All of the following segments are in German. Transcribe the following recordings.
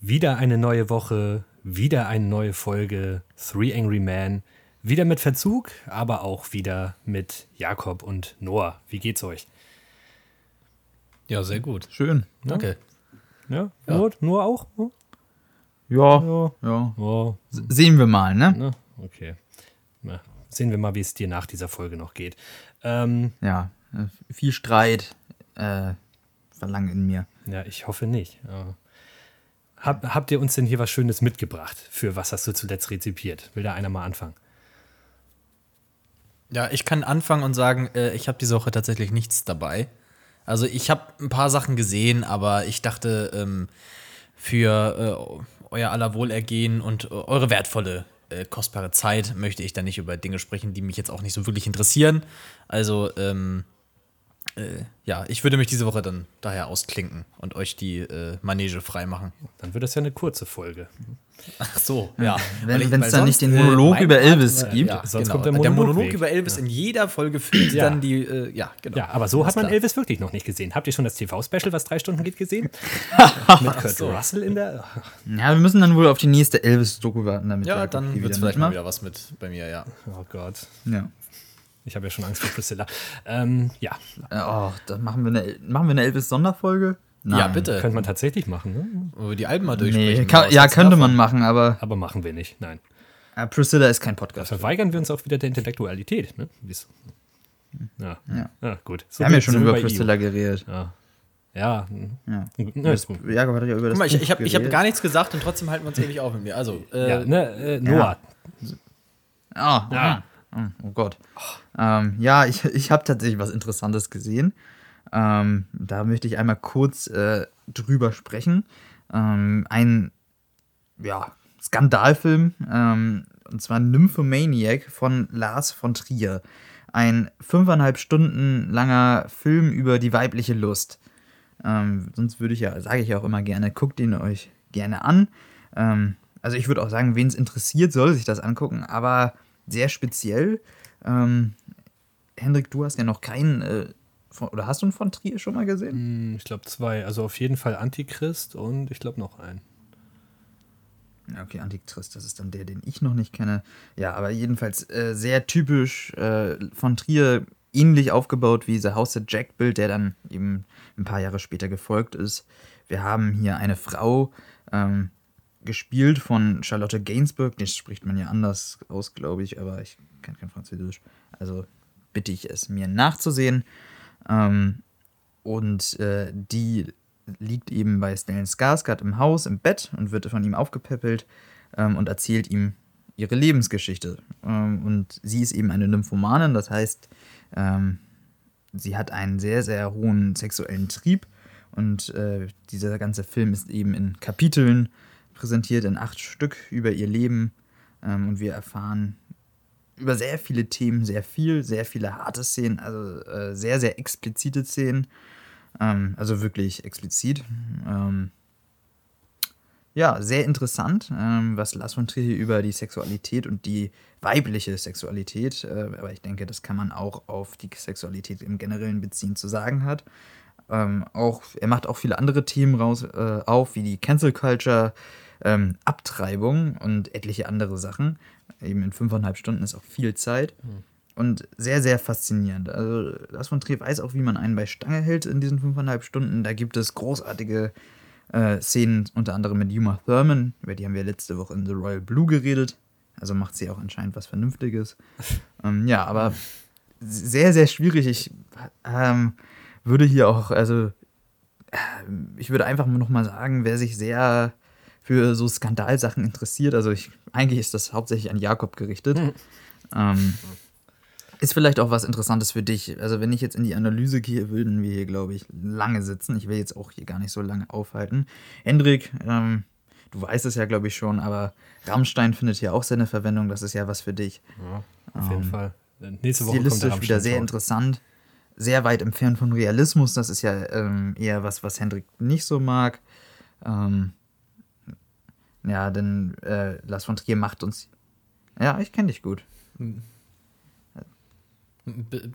Wieder eine neue Woche, wieder eine neue Folge Three Angry Men. Wieder mit Verzug, aber auch wieder mit Jakob und Noah. Wie geht's euch? Ja, sehr gut. Schön. Danke. Ja, ja. Noah, Noah auch? Hm? Ja, ja. ja. Oh. Sehen wir mal, ne? Na, okay. Na, sehen wir mal, wie es dir nach dieser Folge noch geht. Ähm, ja, äh, viel Streit äh, verlangen in mir. Ja, ich hoffe nicht. Ja. Hab, habt ihr uns denn hier was Schönes mitgebracht? Für was hast du zuletzt rezipiert? Will da einer mal anfangen? Ja, ich kann anfangen und sagen, äh, ich habe diese Woche tatsächlich nichts dabei. Also ich habe ein paar Sachen gesehen, aber ich dachte, ähm, für äh, euer aller Wohlergehen und äh, eure wertvolle, äh, kostbare Zeit möchte ich da nicht über Dinge sprechen, die mich jetzt auch nicht so wirklich interessieren. Also ähm, äh, ja, ich würde mich diese Woche dann daher ausklinken und euch die äh, Manege freimachen. Dann wird das ja eine kurze Folge. Ach so, ja. Wenn es dann nicht den Monolog über Elvis Part, gibt. Ja, sonst genau. kommt der Monolog, der Monolog über Elvis in jeder Folge füllt ja. dann die, äh, ja, genau. Ja, aber so hat man klar. Elvis wirklich noch nicht gesehen. Habt ihr schon das TV-Special, was drei Stunden geht, gesehen? Mit Kurt so. Russell in der. Ja, wir müssen dann wohl auf die nächste Elvis-Doku warten. Damit ja, dann wird es vielleicht mal wieder was mit bei mir, ja. Oh Gott. Ja. Ich habe ja schon Angst vor Priscilla. Ähm, ja. Oh, dann machen wir eine, machen wir eine Elvis-Sonderfolge. Ja, bitte. Könnte man tatsächlich machen, ne? Wo wir die Alben mal durchsprechen. Nee, kann, ja, könnte man machen, aber. Aber machen wir nicht, nein. Ja, Priscilla ist kein Podcast. Da verweigern wir uns auch wieder der Intellektualität, ne? Ja. ja. ja gut. So wir haben ja schon über Priscilla ihm. geredet. Ja. Ja. ja. ja hat ja über das Guck mal, ich, ich habe hab gar nichts gesagt und trotzdem halten wir uns ewig auf mit mir. Also, äh, ja, ne, äh, Noah. Ja. Oh, ja. Hm, oh Gott. Ähm, ja, ich, ich habe tatsächlich was Interessantes gesehen. Ähm, da möchte ich einmal kurz äh, drüber sprechen. Ähm, ein ja, Skandalfilm, ähm, und zwar Nymphomaniac von Lars von Trier. Ein fünfeinhalb Stunden langer Film über die weibliche Lust. Ähm, sonst würde ich ja, sage ich auch immer gerne, guckt ihn euch gerne an. Ähm, also ich würde auch sagen, wen es interessiert, soll sich das angucken, aber sehr speziell. Ähm, Hendrik, du hast ja noch keinen, äh, von, oder hast du einen von Trier schon mal gesehen? Hm, ich glaube zwei. Also auf jeden Fall Antichrist und ich glaube noch einen. Okay, Antichrist, das ist dann der, den ich noch nicht kenne. Ja, aber jedenfalls äh, sehr typisch äh, von Trier, ähnlich aufgebaut wie The House of Jack Bild, der dann eben ein paar Jahre später gefolgt ist. Wir haben hier eine Frau, ähm, gespielt von Charlotte Gainsbourg. Das spricht man ja anders aus, glaube ich, aber ich kenne kein Französisch. Also bitte ich es, mir nachzusehen. Ähm, und äh, die liegt eben bei Stellan Skarsgård im Haus, im Bett und wird von ihm aufgepäppelt ähm, und erzählt ihm ihre Lebensgeschichte. Ähm, und sie ist eben eine Nymphomanin, das heißt, ähm, sie hat einen sehr, sehr hohen sexuellen Trieb. Und äh, dieser ganze Film ist eben in Kapiteln präsentiert in acht Stück über ihr Leben. Ähm, und wir erfahren über sehr viele Themen sehr viel, sehr viele harte Szenen, also äh, sehr, sehr explizite Szenen. Ähm, also wirklich explizit. Ähm, ja, sehr interessant, ähm, was Lars von Trier über die Sexualität und die weibliche Sexualität, äh, aber ich denke, das kann man auch auf die Sexualität im Generellen beziehen, zu sagen hat. Ähm, auch, er macht auch viele andere Themen raus, äh, auf, wie die Cancel Culture, ähm, Abtreibung und etliche andere Sachen. Eben in fünfeinhalb Stunden ist auch viel Zeit. Mhm. Und sehr, sehr faszinierend. Also, Lars von Trier weiß auch, wie man einen bei Stange hält in diesen fünfeinhalb Stunden. Da gibt es großartige äh, Szenen, unter anderem mit Uma Thurman, über die haben wir letzte Woche in The Royal Blue geredet. Also macht sie auch anscheinend was Vernünftiges. ähm, ja, aber sehr, sehr schwierig. Ich ähm, würde hier auch, also, äh, ich würde einfach nur noch mal sagen, wer sich sehr für so Skandalsachen interessiert, also ich, eigentlich ist das hauptsächlich an Jakob gerichtet, mhm. ähm, ist vielleicht auch was Interessantes für dich. Also wenn ich jetzt in die Analyse gehe, würden wir hier, glaube ich, lange sitzen. Ich will jetzt auch hier gar nicht so lange aufhalten. Hendrik, ähm, du weißt es ja, glaube ich, schon, aber Rammstein findet hier auch seine Verwendung. Das ist ja was für dich. Ja, auf jeden ähm, Fall. Nächste Woche kommt wieder sehr interessant. Sehr weit entfernt von Realismus. Das ist ja ähm, eher was, was Hendrik nicht so mag. Ähm, ja, denn äh, Lars von Trier macht uns. Ja, ich kenne dich gut. Be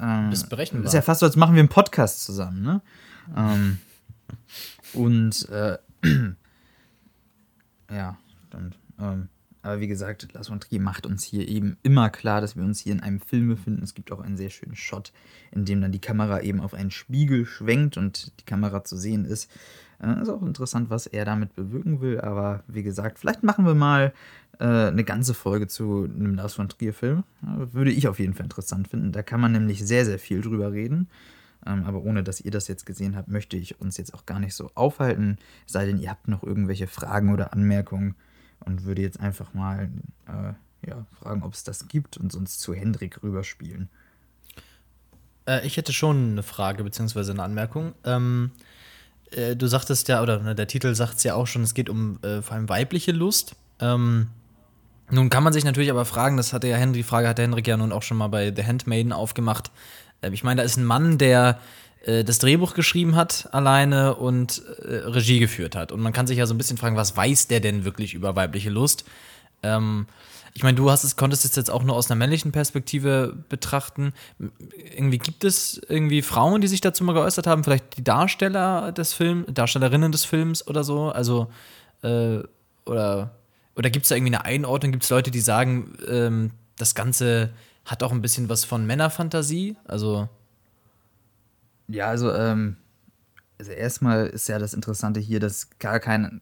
ähm, bist berechenbar. Ist ja fast so, als machen wir einen Podcast zusammen, ne? ähm, und äh, Ja, stimmt. Ähm, aber wie gesagt, Lars von Trier macht uns hier eben immer klar, dass wir uns hier in einem Film befinden. Es gibt auch einen sehr schönen Shot, in dem dann die Kamera eben auf einen Spiegel schwenkt und die Kamera zu sehen ist. Ist auch interessant, was er damit bewirken will. Aber wie gesagt, vielleicht machen wir mal äh, eine ganze Folge zu einem Lars von Trier-Film. Würde ich auf jeden Fall interessant finden. Da kann man nämlich sehr, sehr viel drüber reden. Ähm, aber ohne dass ihr das jetzt gesehen habt, möchte ich uns jetzt auch gar nicht so aufhalten. Sei denn, ihr habt noch irgendwelche Fragen oder Anmerkungen und würde jetzt einfach mal äh, ja, fragen, ob es das gibt und sonst zu Hendrik rüberspielen. Äh, ich hätte schon eine Frage bzw. eine Anmerkung. Ähm, äh, du sagtest ja, oder ne, der Titel sagt es ja auch schon, es geht um äh, vor allem weibliche Lust. Ähm, nun kann man sich natürlich aber fragen, das hatte ja Henry, die Frage hat der Henrik ja nun auch schon mal bei The Handmaiden aufgemacht. Äh, ich meine, da ist ein Mann, der äh, das Drehbuch geschrieben hat alleine und äh, Regie geführt hat. Und man kann sich ja so ein bisschen fragen, was weiß der denn wirklich über weibliche Lust? Ähm, ich meine, du hast es, konntest es jetzt auch nur aus einer männlichen Perspektive betrachten. Irgendwie gibt es irgendwie Frauen, die sich dazu mal geäußert haben, vielleicht die Darsteller des Films, Darstellerinnen des Films oder so. Also, äh, oder, oder gibt es da irgendwie eine Einordnung? Gibt es Leute, die sagen, ähm, das Ganze hat auch ein bisschen was von Männerfantasie? Also. Ja, also, ähm, also erstmal ist ja das Interessante hier, dass gar keine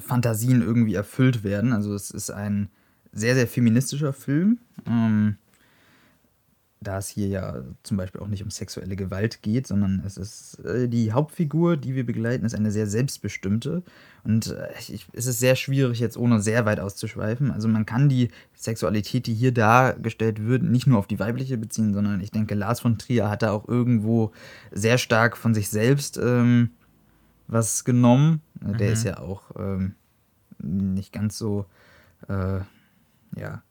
Fantasien irgendwie erfüllt werden. Also es ist ein sehr, sehr feministischer Film. Ähm, da es hier ja zum Beispiel auch nicht um sexuelle Gewalt geht, sondern es ist äh, die Hauptfigur, die wir begleiten, ist eine sehr selbstbestimmte. Und äh, ich, es ist sehr schwierig, jetzt ohne sehr weit auszuschweifen. Also man kann die Sexualität, die hier dargestellt wird, nicht nur auf die weibliche beziehen, sondern ich denke, Lars von Trier hat da auch irgendwo sehr stark von sich selbst ähm, was genommen. Mhm. Der ist ja auch ähm, nicht ganz so, äh, ja,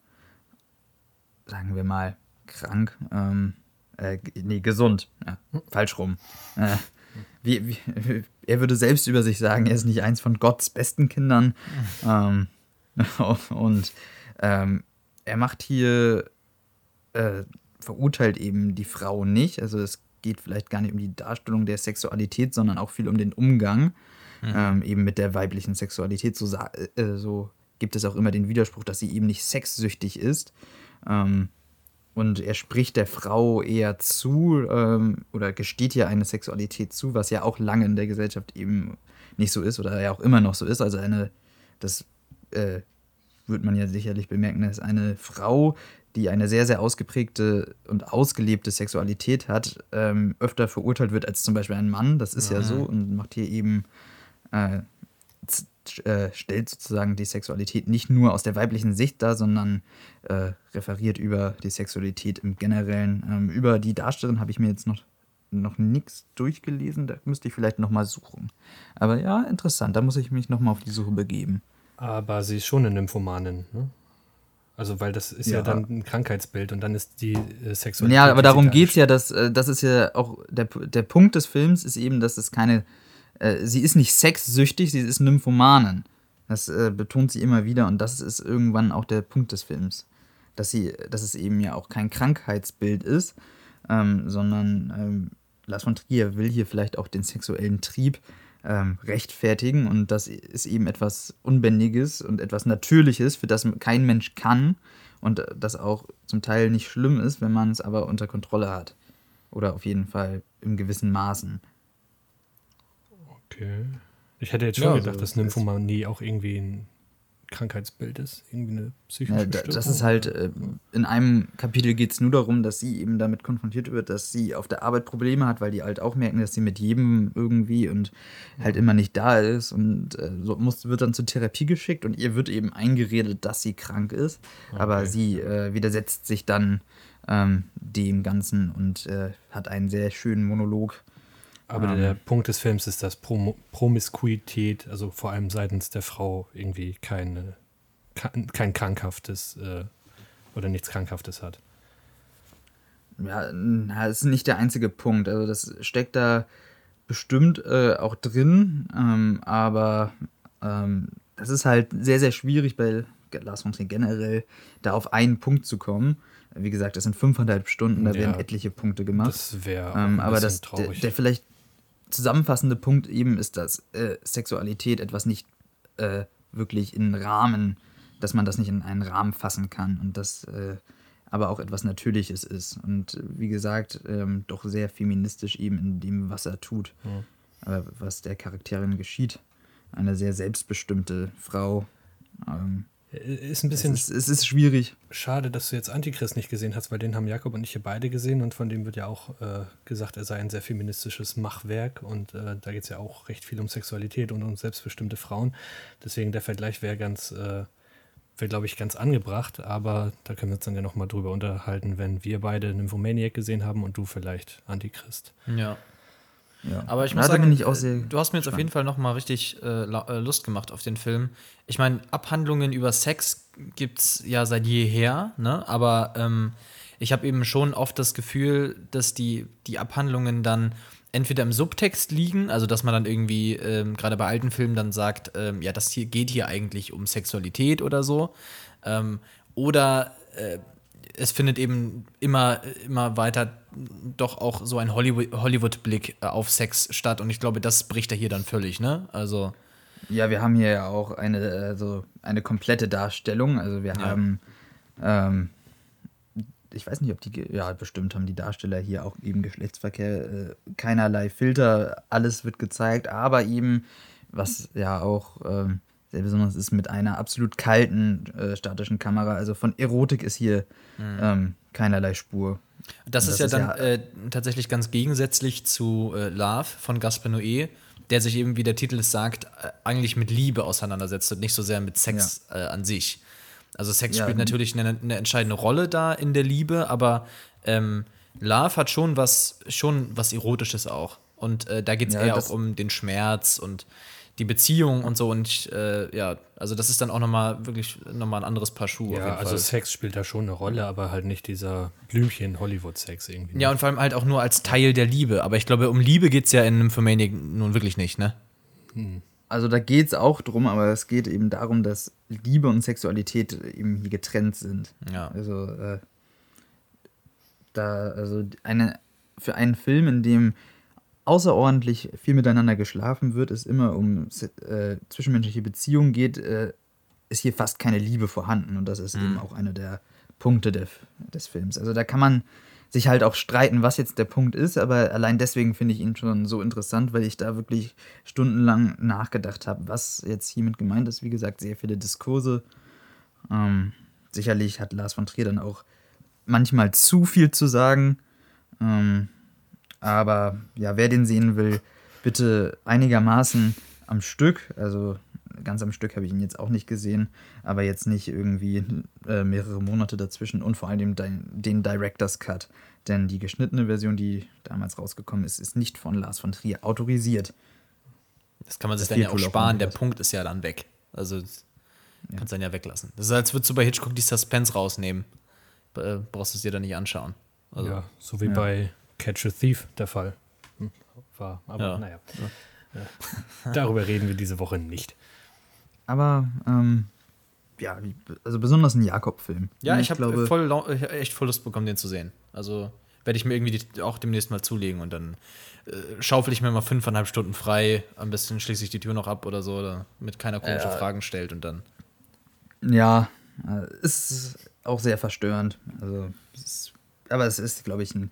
sagen wir mal, krank. Ähm, äh, nee, gesund. Ja, falsch rum. Äh, wie, wie, er würde selbst über sich sagen, er ist nicht eins von Gottes besten Kindern. Ähm, und ähm, er macht hier, äh, verurteilt eben die Frau nicht. Also es geht vielleicht gar nicht um die Darstellung der Sexualität, sondern auch viel um den Umgang mhm. ähm, eben mit der weiblichen Sexualität. So, äh, so, gibt es auch immer den Widerspruch, dass sie eben nicht sexsüchtig ist. Ähm, und er spricht der Frau eher zu ähm, oder gesteht ihr eine Sexualität zu, was ja auch lange in der Gesellschaft eben nicht so ist oder ja auch immer noch so ist. Also eine, das äh, wird man ja sicherlich bemerken, dass eine Frau, die eine sehr, sehr ausgeprägte und ausgelebte Sexualität hat, ähm, öfter verurteilt wird als zum Beispiel ein Mann. Das ist mhm. ja so und macht hier eben äh, äh, stellt sozusagen die Sexualität nicht nur aus der weiblichen Sicht dar, sondern äh, referiert über die Sexualität im Generellen. Ähm, über die Darstellerin habe ich mir jetzt noch, noch nichts durchgelesen, da müsste ich vielleicht nochmal suchen. Aber ja, interessant, da muss ich mich nochmal auf die Suche begeben. Aber sie ist schon eine Nymphomanin, ne? Also, weil das ist ja, ja dann ein Krankheitsbild und dann ist die äh, Sexualität. Ja, aber darum geht es ja, dass äh, das ist ja auch der, der Punkt des Films ist eben, dass es keine äh, sie ist nicht sexsüchtig, sie ist Nymphomanin. Das äh, betont sie immer wieder und das ist irgendwann auch der Punkt des Films. Dass, sie, dass es eben ja auch kein Krankheitsbild ist, ähm, sondern ähm, Lars von Trier will hier vielleicht auch den sexuellen Trieb ähm, rechtfertigen und das ist eben etwas Unbändiges und etwas Natürliches, für das kein Mensch kann und das auch zum Teil nicht schlimm ist, wenn man es aber unter Kontrolle hat. Oder auf jeden Fall im gewissen Maßen. Okay. Ich hätte jetzt schon ja, gedacht, also, dass Nymphomanie auch irgendwie ein Krankheitsbild ist, irgendwie eine psychische ja, Das ist halt, äh, in einem Kapitel geht es nur darum, dass sie eben damit konfrontiert wird, dass sie auf der Arbeit Probleme hat, weil die halt auch merken, dass sie mit jedem irgendwie und halt immer nicht da ist und äh, so muss, wird dann zur Therapie geschickt und ihr wird eben eingeredet, dass sie krank ist, okay. aber sie äh, widersetzt sich dann ähm, dem Ganzen und äh, hat einen sehr schönen Monolog aber um, der. Punkt des Films ist, dass Prom Promiskuität, also vor allem seitens der Frau, irgendwie keine, kein krankhaftes äh, oder nichts Krankhaftes hat. Ja, das ist nicht der einzige Punkt. Also das steckt da bestimmt äh, auch drin, ähm, aber ähm, das ist halt sehr, sehr schwierig bei Lars von Trier generell, da auf einen Punkt zu kommen. Wie gesagt, das sind fünfeinhalb Stunden, da ja, werden etliche Punkte gemacht. Das wäre ähm, aber das, der, der, vielleicht zusammenfassende Punkt eben ist, dass äh, Sexualität etwas nicht äh, wirklich in Rahmen, dass man das nicht in einen Rahmen fassen kann und das äh, aber auch etwas Natürliches ist. Und wie gesagt, ähm, doch sehr feministisch eben in dem, was er tut, Ja. äh, was der Charakterin geschieht. Eine sehr selbstbestimmte Frau. Ähm, Ist ein es, bisschen ist, es ist schwierig. schade, dass du jetzt Antichrist nicht gesehen hast, weil den haben Jakob und ich hier beide gesehen und von dem wird ja auch äh, gesagt, er sei ein sehr feministisches Machwerk und äh, da geht es ja auch recht viel um Sexualität und um selbstbestimmte Frauen. Deswegen der Vergleich wäre ganz, äh, wäre glaube ich ganz angebracht, aber da können wir uns dann ja nochmal drüber unterhalten, wenn wir beide Nymphomaniac gesehen haben und du vielleicht Antichrist. Ja. Ja. Aber ich muss da sagen, äh, du hast mir jetzt auf gespannt. jeden Fall noch mal richtig äh, äh, Lust gemacht auf den Film. Ich meine, Abhandlungen über Sex gibt's ja seit jeher, ne? Aber ähm, ich habe eben schon oft das Gefühl, dass die, die Abhandlungen dann entweder im Subtext liegen, also dass man dann irgendwie ähm, gerade bei alten Filmen dann sagt, ähm, ja, das hier geht hier eigentlich um Sexualität oder so, ähm, oder äh, es findet eben immer, immer weiter doch auch so ein Hollywood- Hollywood-Blick äh, auf Sex statt. Und ich glaube, das bricht er hier dann völlig, ne? Also, Ja, wir haben hier ja auch eine, also eine komplette Darstellung. Also wir Ja. haben, ähm, ich weiß nicht, ob die, ja, bestimmt haben die Darsteller hier auch eben Geschlechtsverkehr, äh, keinerlei Filter, alles wird gezeigt, aber eben, was ja auch ähm, sehr besonders ist, mit einer absolut kalten äh, statischen Kamera. Also von Erotik ist hier ähm, keinerlei Spur. Das, Und ist ja dann äh, tatsächlich ganz gegensätzlich zu äh, Love von Gaspar Noé, der sich eben, wie der Titel es sagt, äh, eigentlich mit Liebe auseinandersetzt und nicht so sehr mit Sex äh, an sich. Also Sex Ja, spielt n- natürlich eine, eine entscheidende Rolle da in der Liebe, aber ähm, Love hat schon was, schon was Erotisches auch. Und äh, da geht es Ja, eher das- auch um den Schmerz und die Beziehung und so. Und ich, äh, ja, also das ist dann auch nochmal wirklich nochmal ein anderes Paar Schuhe. auf Ja, jeden also Fall. Sex spielt da schon eine Rolle, aber halt nicht dieser Blümchen-Hollywood-Sex irgendwie. Ja, und vor allem halt auch nur als Teil der Liebe. Aber ich glaube, um Liebe geht es ja in Nymphomaniac nun wirklich nicht, ne? Also da geht es auch drum, aber es geht eben darum, dass Liebe und Sexualität eben hier getrennt sind. Ja. Also äh, da, also eine, für einen Film, in dem außerordentlich viel miteinander geschlafen wird, es immer um äh, zwischenmenschliche Beziehungen geht, äh, ist hier fast keine Liebe vorhanden. Und das ist eben auch einer der Punkte der, des Films. Also da kann man sich halt auch streiten, was jetzt der Punkt ist, aber allein deswegen finde ich ihn schon so interessant, weil ich da wirklich stundenlang nachgedacht habe, was jetzt hiermit gemeint ist. Wie gesagt, sehr viele Diskurse. Ähm, sicherlich hat Lars von Trier dann auch manchmal zu viel zu sagen. Ähm, aber ja, wer den sehen will, bitte einigermaßen am Stück. Also ganz am Stück habe ich ihn jetzt auch nicht gesehen, aber jetzt nicht irgendwie äh, mehrere Monate dazwischen und vor allem den, den Director's Cut. Denn die geschnittene Version, die damals rausgekommen ist, ist nicht von Lars von Trier autorisiert. Das kann man sich Das dann ja auch sparen. Der. Punkt ist ja dann weg. Also das kannst du dann ja weglassen. Das ist, als würdest du bei Hitchcock die Suspense rausnehmen. Äh, brauchst du es dir dann nicht anschauen. Also, ja, so wie Ja. bei Catch a Thief der Fall hm, war. Aber Ja. naja, Ja. darüber reden wir diese Woche nicht. Aber ähm, ja, also besonders ein Jakob-Film. Ja, Und ich habe voll, ich hab echt voll Lust bekommen, den zu sehen. Also werde ich mir irgendwie die, auch demnächst mal zulegen und dann äh, schaufel ich mir mal fünfeinhalb Stunden frei. Am besten schließe ich die Tür noch ab oder so, damit keiner komische Ja. Fragen stellt und dann. Ja, äh, ist auch sehr verstörend. Also, ist, aber es ist, glaube ich, ein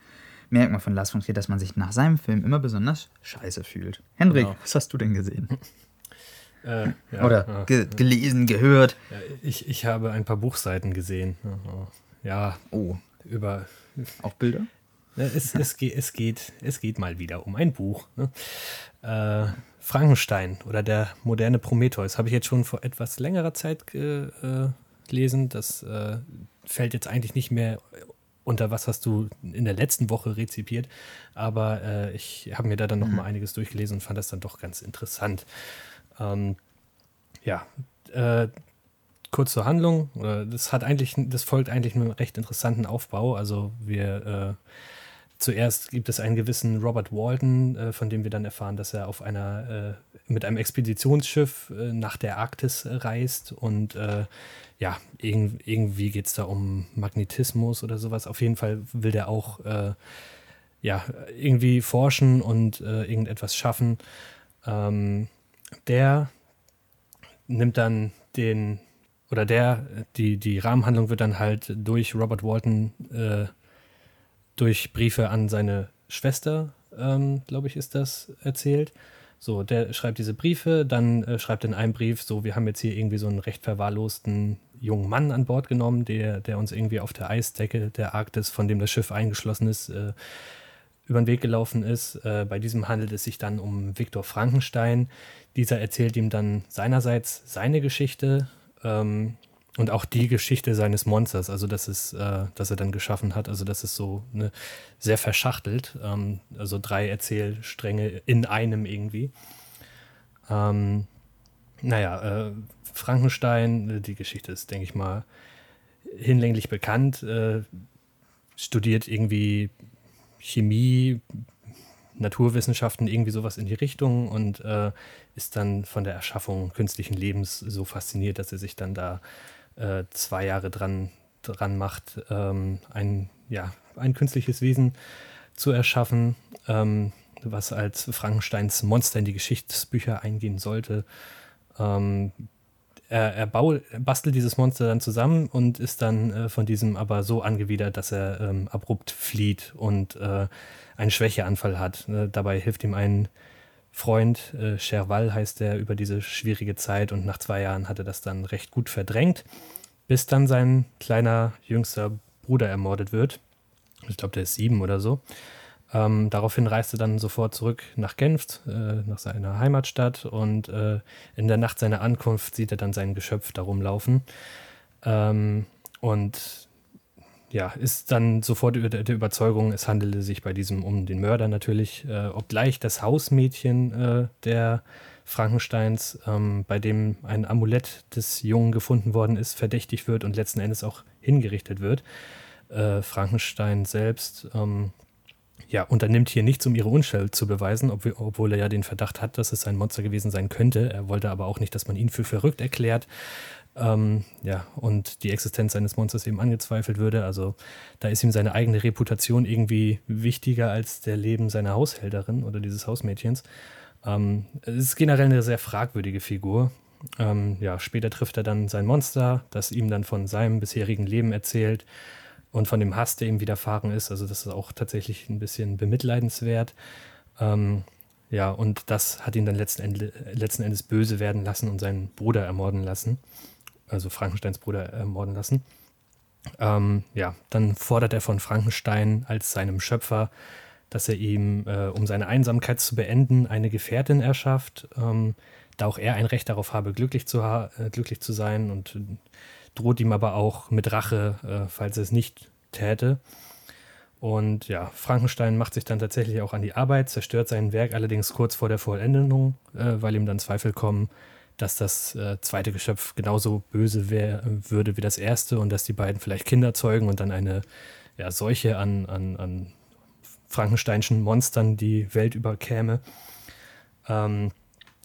Merkmal von Lars von Trier, dass man sich nach seinem Film immer besonders scheiße fühlt. Hendrik, Genau. was hast du denn gesehen? Äh, ja, Oder ja, ge gelesen, gehört? ich, ich habe ein paar Buchseiten gesehen. Ja, Oh, über. auch Bilder? Es, es, geht, es, geht, es geht mal wieder um ein Buch. Ne? Äh, Frankenstein oder der moderne Prometheus habe ich jetzt schon vor etwas längerer Zeit äh, gelesen. Das äh, fällt jetzt eigentlich nicht mehr unter was hast du in der letzten Woche rezipiert. Aber äh, ich habe mir da dann noch mal einiges durchgelesen und fand das dann doch ganz interessant. Ähm, ja, äh, kurz zur Handlung. Das hat eigentlich, das folgt eigentlich einem recht interessanten Aufbau. Also wir äh, zuerst gibt es einen gewissen Robert Walton, äh, von dem wir dann erfahren, dass er auf einer äh, mit einem Expeditionsschiff äh, nach der Arktis äh, reist und äh, ja, irg irgendwie geht es da um Magnetismus oder sowas. Auf jeden Fall will der auch äh, ja, irgendwie forschen und irgendetwas schaffen. Ähm, der nimmt dann den, oder der, die, die Rahmenhandlung wird dann halt durch Robert Walton, äh, durch Briefe an seine Schwester, ähm, glaube ich, ist das erzählt. So, der schreibt diese Briefe, dann äh, schreibt in einem Brief, so, wir haben jetzt hier irgendwie so einen recht verwahrlosten jungen Mann an Bord genommen, der, der uns irgendwie auf der Eisdecke der Arktis, von dem das Schiff eingeschlossen ist, äh, über den Weg gelaufen ist. Äh, bei diesem handelt es sich dann um Viktor Frankenstein. Dieser erzählt ihm dann seinerseits seine Geschichte ähm, und auch die Geschichte seines Monsters, also das ist, äh, das er dann geschaffen hat. Also das ist so ne, sehr verschachtelt. Ähm, also drei Erzählstränge in einem irgendwie. Ähm, naja, äh, Frankenstein, die Geschichte ist, denke ich mal, hinlänglich bekannt. Äh, studiert irgendwie Chemie, Naturwissenschaften, irgendwie sowas in die Richtung und äh, ist dann von der Erschaffung künstlichen Lebens so fasziniert, dass er sich dann da äh, zwei Jahre dran, dran macht, ähm, ein, ja, ein künstliches Wesen zu erschaffen, ähm, was als Frankensteins Monster in die Geschichtsbücher eingehen sollte. Ähm, er, er, bau, er, bastelt dieses Monster dann zusammen und ist dann äh, von diesem aber so angewidert, dass er ähm, abrupt flieht und äh, einen Schwächeanfall hat. Äh, dabei hilft ihm ein Freund, äh, Cherval heißt er, über diese schwierige Zeit und nach zwei Jahren hat er das dann recht gut verdrängt, bis dann sein kleiner jüngster Bruder ermordet wird. Ich glaube, der ist sieben oder so. Ähm, daraufhin reiste dann sofort zurück nach Genf, äh, nach seiner Heimatstadt und äh, in der Nacht seiner Ankunft sieht er dann sein Geschöpf da rumlaufen. Ähm, und ja, ist dann sofort der, der Überzeugung, es handele sich bei diesem um den Mörder natürlich, äh, obgleich das Hausmädchen äh, der Frankensteins, ähm, bei dem ein Amulett des Jungen gefunden worden ist, verdächtig wird und letzten Endes auch hingerichtet wird. Äh, Frankenstein selbst ähm, ja, unternimmt hier nichts, um ihre Unschuld zu beweisen, ob, obwohl er ja den Verdacht hat, dass es ein Monster gewesen sein könnte. Er wollte aber auch nicht, dass man ihn für verrückt erklärt. Ähm, ja, und die Existenz seines Monsters eben angezweifelt würde. Also da ist ihm seine eigene Reputation irgendwie wichtiger als der Leben seiner Haushälterin oder dieses Hausmädchens. Ähm, es ist generell eine sehr fragwürdige Figur. Ähm, ja, später trifft er dann sein Monster, das ihm dann von seinem bisherigen Leben erzählt und von dem Hass, der ihm widerfahren ist. Also das ist auch tatsächlich ein bisschen bemitleidenswert. Ähm, ja, und das hat ihn dann letzten, Ende, letzten Endes böse werden lassen und seinen Bruder ermorden lassen. Also Frankensteins Bruder ermorden lassen. Ähm, ja, dann fordert er von Frankenstein als seinem Schöpfer, dass er ihm, äh, um seine Einsamkeit zu beenden, eine Gefährtin erschafft, ähm, da auch er ein Recht darauf habe, glücklich zu, ha äh, glücklich zu sein und droht ihm aber auch mit Rache, äh, falls er es nicht täte. Und ja, Frankenstein macht sich dann tatsächlich auch an die Arbeit, zerstört sein Werk allerdings kurz vor der Vollendung, äh, weil ihm dann Zweifel kommen, dass das äh, zweite Geschöpf genauso böse wär, würde wie das erste und dass die beiden vielleicht Kinder zeugen und dann eine ja, Seuche an, an, an Frankensteinschen Monstern die Welt überkäme. Ähm,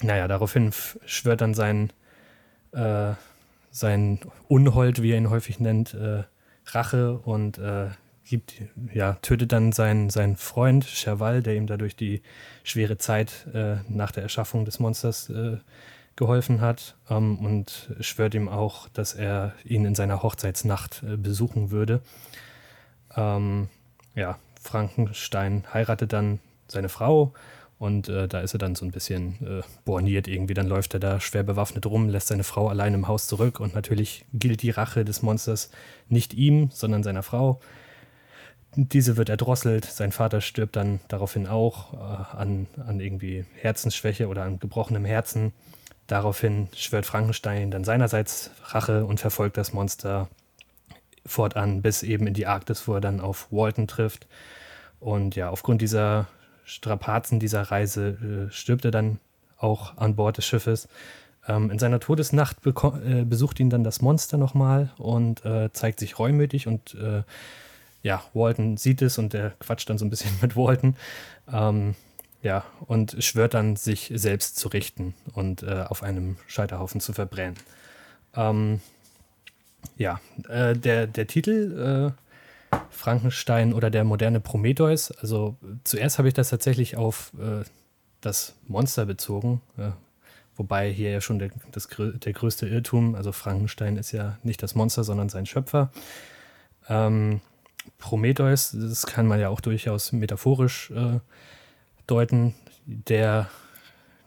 naja, daraufhin schwört dann sein äh, sein Unhold, wie er ihn häufig nennt, äh, Rache und äh, gibt, ja, tötet dann seinen, seinen Freund Cherval, der ihm dadurch die schwere Zeit äh, nach der Erschaffung des Monsters äh, geholfen hat ähm, und schwört ihm auch, dass er ihn in seiner Hochzeitsnacht äh, besuchen würde. Ähm, ja, Frankenstein heiratet dann seine Frau und äh, da ist er dann so ein bisschen äh, borniert irgendwie. Dann läuft er da schwer bewaffnet rum, lässt seine Frau allein im Haus zurück. Und natürlich gilt die Rache des Monsters nicht ihm, sondern seiner Frau. Diese wird erdrosselt. Sein Vater stirbt dann daraufhin auch äh, an, an irgendwie Herzensschwäche oder an gebrochenem Herzen. Daraufhin schwört Frankenstein dann seinerseits Rache und verfolgt das Monster fortan bis eben in die Arktis, wo er dann auf Walton trifft. Und ja, aufgrund dieser Strapazen dieser Reise äh, stirbt er dann auch an Bord des Schiffes. Ähm, in seiner Todesnacht äh, besucht ihn dann das Monster nochmal und äh, zeigt sich reumütig und äh, ja, Walton sieht es und der quatscht dann so ein bisschen mit Walton. Ähm, ja, und schwört dann, sich selbst zu richten und äh, auf einem Scheiterhaufen zu verbrennen. Ähm, ja, äh, der, der Titel Frankenstein oder der moderne Prometheus. Also zuerst habe ich das tatsächlich auf äh, das Monster bezogen, äh, wobei hier ja schon der, das, der größte Irrtum, also Frankenstein ist ja nicht das Monster, sondern sein Schöpfer. Ähm, Prometheus, das kann man ja auch durchaus metaphorisch äh, deuten, der,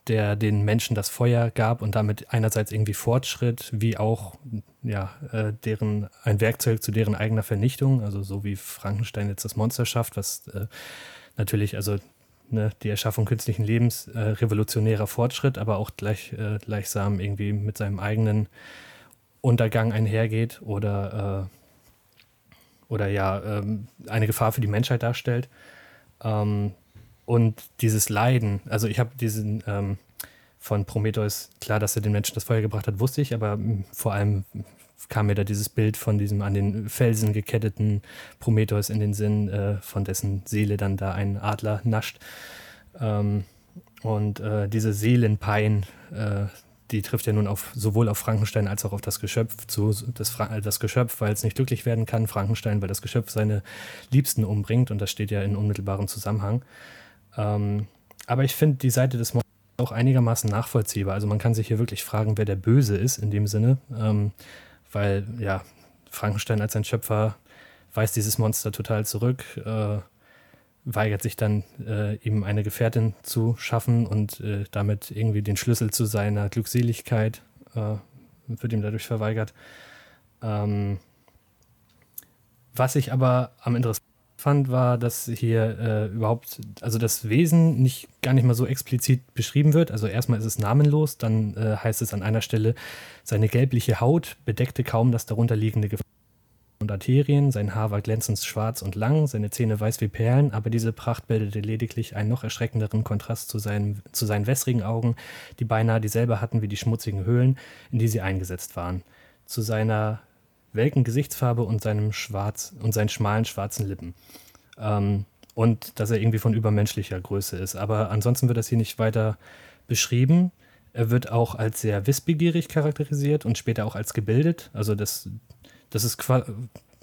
der den Menschen das Feuer gab und damit einerseits irgendwie Fortschritt, wie auch ja, äh, deren, ein Werkzeug zu deren eigener Vernichtung, also so wie Frankenstein jetzt das Monster schafft, was äh, natürlich, also ne, die Erschaffung künstlichen Lebens, äh, revolutionärer Fortschritt, aber auch gleich, äh, gleichsam irgendwie mit seinem eigenen Untergang einhergeht oder, äh, oder ja, ähm, eine Gefahr für die Menschheit darstellt. Ähm, und dieses Leiden, also ich habe diesen ähm, von Prometheus, klar, dass er den Menschen das Feuer gebracht hat, wusste ich, aber vor allem kam mir da dieses Bild von diesem an den Felsen geketteten Prometheus in den Sinn, äh, von dessen Seele dann da ein Adler nascht. Ähm, und äh, diese Seelenpein, äh, die trifft ja nun auf, sowohl auf Frankenstein als auch auf das Geschöpf zu. Das, Fra das Geschöpf, weil es nicht glücklich werden kann, Frankenstein, weil das Geschöpf seine Liebsten umbringt und das steht ja in unmittelbarem Zusammenhang. Ähm, aber ich finde die Seite des Monsters auch einigermaßen nachvollziehbar. Also man kann sich hier wirklich fragen, wer der Böse ist in dem Sinne. Ähm, weil ja, Frankenstein als sein Schöpfer weist dieses Monster total zurück, äh, weigert sich dann, äh, ihm eine Gefährtin zu schaffen und äh, damit irgendwie den Schlüssel zu seiner Glückseligkeit äh, wird ihm dadurch verweigert. Ähm, was ich aber am interessantesten fand, war, dass hier äh, überhaupt, also das Wesen nicht gar nicht mal so explizit beschrieben wird. Also erstmal ist es namenlos, dann äh, heißt es an einer Stelle, seine gelbliche Haut bedeckte kaum das darunterliegende Gefäß und Arterien, sein Haar war glänzend schwarz und lang, seine Zähne weiß wie Perlen, aber diese Pracht bildete lediglich einen noch erschreckenderen Kontrast zu seinen, zu seinen wässrigen Augen, die beinahe dieselbe hatten wie die schmutzigen Höhlen, in die sie eingesetzt waren. Zu seiner welken Gesichtsfarbe und seinem schwarz und seinen schmalen schwarzen Lippen. Ähm, und dass er irgendwie von übermenschlicher Größe ist. Aber ansonsten wird das hier nicht weiter beschrieben. Er wird auch als sehr wissbegierig charakterisiert und später auch als gebildet. Also das, das ist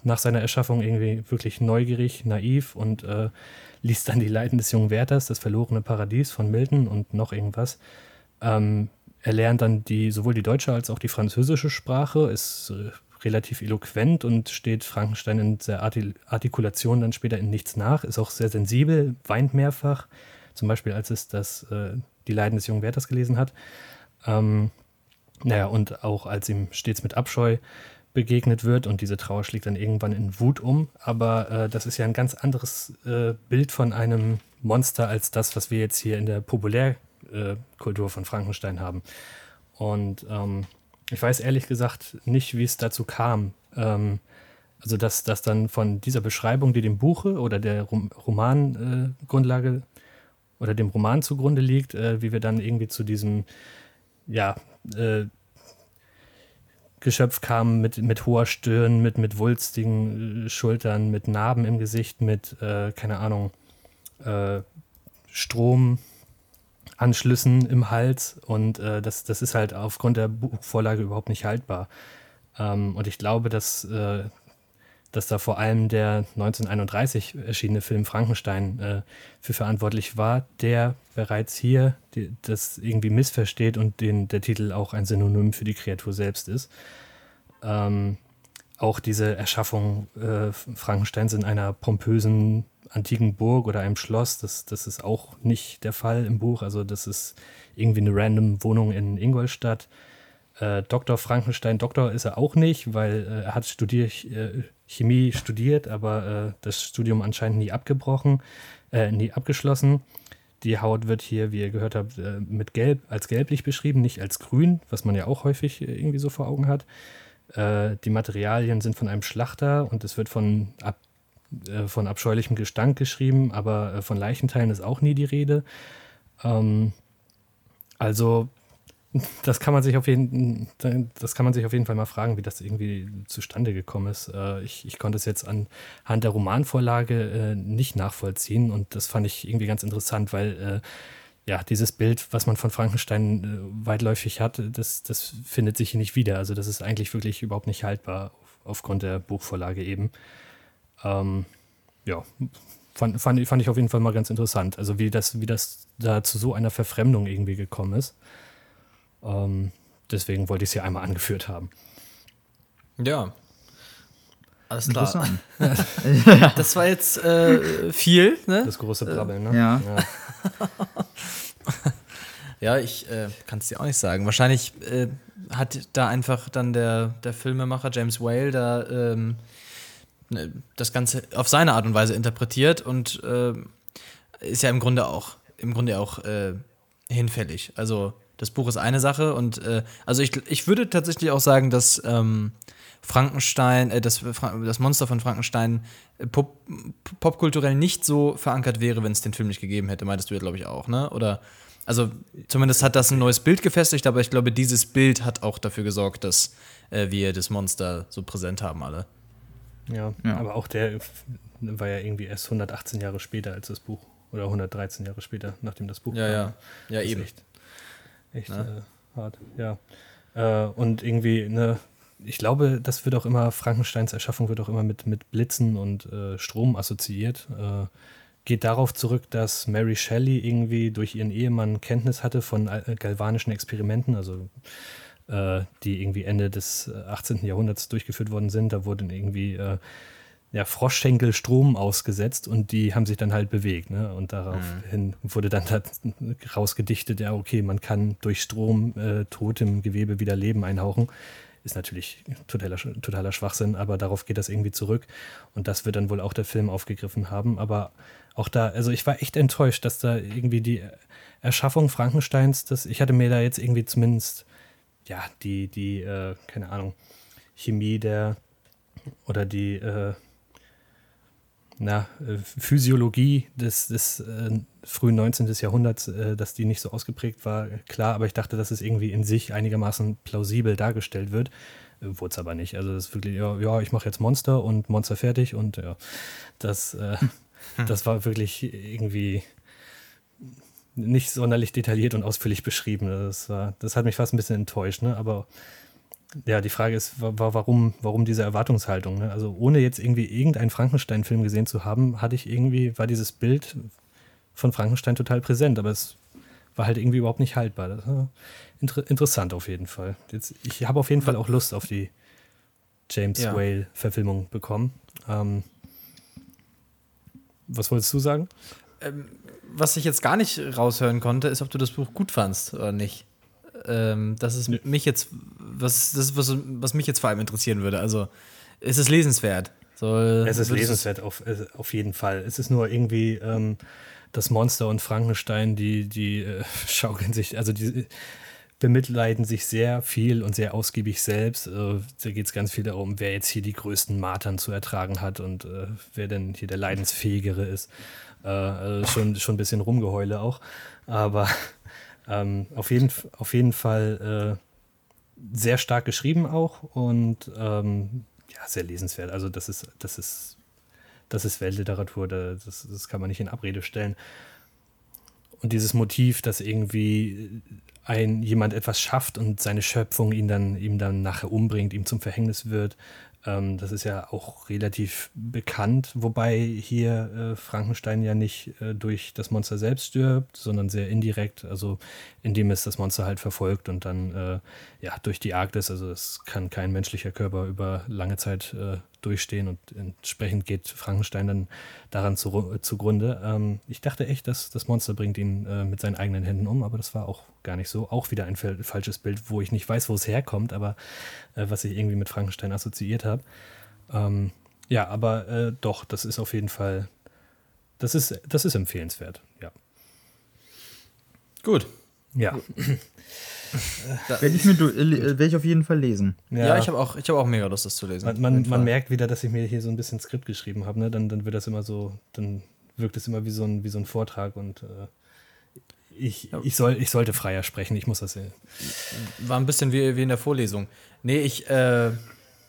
nach seiner Erschaffung irgendwie wirklich neugierig, naiv und äh, liest dann die Leiden des jungen Wärters, das verlorene Paradies von Milton und noch irgendwas. Ähm, er lernt dann die, sowohl die deutsche als auch die französische Sprache, ist äh, relativ eloquent und steht Frankenstein in der Artikulation dann später in nichts nach, ist auch sehr sensibel, weint mehrfach, zum Beispiel als es das, äh, die Leiden des jungen Wärters gelesen hat. Ähm, naja, und auch als ihm stets mit Abscheu begegnet wird und diese Trauer schlägt dann irgendwann in Wut um. Aber äh, das ist ja ein ganz anderes äh, Bild von einem Monster als das, was wir jetzt hier in der Populärkultur von Frankenstein haben. Und ähm, ich weiß ehrlich gesagt nicht, wie es dazu kam. Ähm, also, dass das dann von dieser Beschreibung, die dem Buche oder der Rom Romangrundlage äh, oder dem Roman zugrunde liegt, äh, wie wir dann irgendwie zu diesem, ja, äh, Geschöpf kamen mit, mit hoher Stirn, mit, mit wulstigen äh, Schultern, mit Narben im Gesicht, mit, äh, keine Ahnung, äh, Strom, Anschlüssen im Hals und äh, das, das ist halt aufgrund der Buchvorlage überhaupt nicht haltbar. Ähm, und ich glaube, dass, äh, dass da vor allem der 1931 erschienene Film Frankenstein äh, für verantwortlich war, der bereits hier die, das irgendwie missversteht und den, der Titel auch ein Synonym für die Kreatur selbst ist. Ähm, auch diese Erschaffung äh, Frankensteins in einer pompösen antiken Burg oder einem Schloss, das, das ist auch nicht der Fall im Buch. Also das ist irgendwie eine random Wohnung in Ingolstadt. Äh, Dr. Frankenstein, Doktor ist er auch nicht, weil äh, er hat studier, äh, Chemie studiert, aber äh, das Studium anscheinend nie abgebrochen, äh, nie abgeschlossen. Die Haut wird hier, wie ihr gehört habt, mit gelb als gelblich beschrieben, nicht als grün, was man ja auch häufig irgendwie so vor Augen hat. Die Materialien sind von einem Schlachter und es wird von ab äh, von abscheulichem Gestank geschrieben, aber äh, von Leichenteilen ist auch nie die Rede. Ähm, also das kann man sich auf jeden das kann man sich auf jeden Fall mal fragen, wie das irgendwie zustande gekommen ist. Äh, ich, ich konnte es jetzt anhand der Romanvorlage äh, nicht nachvollziehen und das fand ich irgendwie ganz interessant, weil äh, ja, dieses Bild, was man von Frankenstein äh, weitläufig hat, das, das findet sich hier nicht wieder. Also das ist eigentlich wirklich überhaupt nicht haltbar auf, aufgrund der Buchvorlage eben. Ähm, ja, fand, fand, fand ich auf jeden Fall mal ganz interessant. Also wie das, wie das da zu so einer Verfremdung irgendwie gekommen ist. Ähm, deswegen wollte ich es hier einmal angeführt haben. Ja. Alles klar. Das war jetzt äh, viel, ne? Das große Brabbeln, ne? ja. Ja, ich äh, kann es dir auch nicht sagen. Wahrscheinlich äh, hat da einfach dann der, der Filmemacher James Whale da ähm, ne, das Ganze auf seine Art und Weise interpretiert und ähm, ist ja im Grunde auch im Grunde auch äh, hinfällig. Also das Buch ist eine Sache und äh, also ich, ich würde tatsächlich auch sagen, dass ähm, Frankenstein, äh, das, das Monster von Frankenstein äh, pop, popkulturell nicht so verankert wäre, wenn es den Film nicht gegeben hätte, meintest du ja, glaube ich, auch, ne? Oder also zumindest hat das ein neues Bild gefestigt, aber ich glaube, dieses Bild hat auch dafür gesorgt, dass äh, wir das Monster so präsent haben alle. Ja, Ja. aber auch der war ja irgendwie erst 118 Jahre später als das Buch. Oder 113 Jahre später, nachdem das Buch Ja, kam. ja. Ja, eben. Echt, echt Ne? äh, hart, ja. Äh, und irgendwie, ne, ich glaube, das wird auch immer, Frankensteins Erschaffung wird auch immer mit, mit Blitzen und äh, Strom assoziiert. Äh, geht darauf zurück, dass Mary Shelley irgendwie durch ihren Ehemann Kenntnis hatte von äh, galvanischen Experimenten, also äh, die irgendwie Ende des äh, 18. Jahrhunderts durchgeführt worden sind. Da wurden irgendwie äh, ja, Froschschenkel Strom ausgesetzt und die haben sich dann halt bewegt. Ne? Und daraufhin wurde dann da rausgedichtet, ja, okay, man kann durch Strom äh, totem Gewebe wieder Leben einhauchen. Ist natürlich totaler, totaler Schwachsinn, aber darauf geht das irgendwie zurück. Und das wird dann wohl auch der Film aufgegriffen haben. Aber auch da, also ich war echt enttäuscht, dass da irgendwie die Erschaffung Frankensteins, das, ich hatte mir da jetzt irgendwie zumindest, ja, die, die, äh, keine Ahnung, Chemie der oder die, äh, na, äh, Physiologie des, des äh, frühen 19. Jahrhunderts, äh, dass die nicht so ausgeprägt war, klar, aber ich dachte, dass es irgendwie in sich einigermaßen plausibel dargestellt wird. Äh, Wurde es aber nicht. Also das ist wirklich, ja, ja ich mache jetzt Monster und Monster fertig und ja, das, äh, das war wirklich irgendwie nicht sonderlich detailliert und ausführlich beschrieben. Das, war, das hat mich fast ein bisschen enttäuscht, ne? aber ja, die Frage ist, wa- wa- warum, warum diese Erwartungshaltung? Ne? Also ohne jetzt irgendwie irgendeinen Frankenstein-Film gesehen zu haben, hatte ich irgendwie, war dieses Bild von Frankenstein total präsent, aber es war halt irgendwie überhaupt nicht haltbar. Das war inter interessant auf jeden Fall. Jetzt, ich habe auf jeden Fall auch Lust auf die James Ja. Whale-Verfilmung bekommen. Ähm, was wolltest du sagen? Was ich jetzt gar nicht raushören konnte, ist, ob du das Buch gut fandst oder nicht. Ähm, das ist Nö. mich jetzt, was, das ist was, was mich jetzt vor allem interessieren würde. Also, ist es lesenswert? Soll, Es ist lesenswert, auf, auf jeden Fall. Es ist nur irgendwie ähm, das Monster und Frankenstein, die, die äh, schaukeln sich, also die bemitleiden sich sehr viel und sehr ausgiebig selbst. Äh, da geht es ganz viel darum, wer jetzt hier die größten Martern zu ertragen hat und äh, wer denn hier der Leidensfähigere ist. Äh, also schon, schon ein bisschen Rumgeheule auch. Aber ähm, auf, jeden, auf jeden Fall äh, sehr stark geschrieben auch und ähm, ja, sehr lesenswert. Also das ist, das ist, das ist Weltliteratur, da- das, das kann man nicht in Abrede stellen. Und dieses Motiv, dass irgendwie ein jemand etwas schafft und seine Schöpfung ihn dann, ihm dann nachher umbringt, ihm zum Verhängnis wird, ähm, das ist ja auch relativ bekannt, wobei hier äh, Frankenstein ja nicht äh, durch das Monster selbst stirbt, sondern sehr indirekt, also indem es das Monster halt verfolgt und dann äh, ja durch die Arktis, also es kann kein menschlicher Körper über lange Zeit äh, durchstehen und entsprechend geht Frankenstein dann daran zu, zugrunde. Ähm, ich dachte echt, dass das Monster bringt ihn äh, mit seinen eigenen Händen um, aber das war auch gar nicht so. Auch wieder ein falsches Bild, wo ich nicht weiß, wo es herkommt, aber äh, was ich irgendwie mit Frankenstein assoziiert habe. Ähm, ja, aber äh, doch, das ist auf jeden Fall, das ist, das ist empfehlenswert, ja. Gut. Ja, Werde ich, mir äh, werde ich auf jeden Fall lesen. Ja, ich habe auch, ich hab auch mega Lust, das zu lesen. Man, man, man merkt wieder, dass ich mir hier so ein bisschen Skript geschrieben habe, ne? Dann, dann wird das immer so, dann wirkt es immer wie so ein, wie so ein Vortrag und äh, ich, ich, soll, ich sollte freier sprechen, ich muss das sehen. War ein bisschen wie, wie in der Vorlesung. Nee, ich, äh,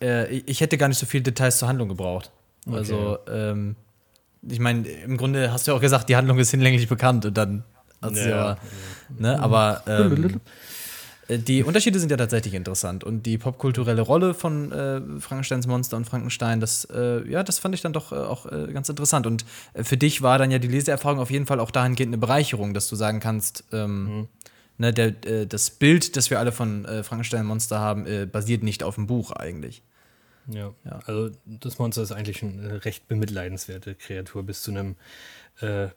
äh, ich hätte gar nicht so viele Details zur Handlung gebraucht. Also, ähm, ich meine, im Grunde hast du ja auch gesagt, die Handlung ist hinlänglich bekannt und dann hat sie Ja. aber, ne, aber ähm, äh, die Unterschiede sind ja tatsächlich interessant und die popkulturelle Rolle von äh, Frankensteins Monster und Frankenstein, das, äh, ja, das fand ich dann doch äh, auch äh, ganz interessant. Und äh, für dich war dann ja die Leseerfahrung auf jeden Fall auch dahingehend eine Bereicherung, dass du sagen kannst, ähm, Ne, der, äh, das Bild, das wir alle von äh, Frankenstein-Monster haben, basiert nicht auf dem Buch eigentlich. Ja. ja. also das Monster ist eigentlich eine recht bemitleidenswerte Kreatur bis zu einem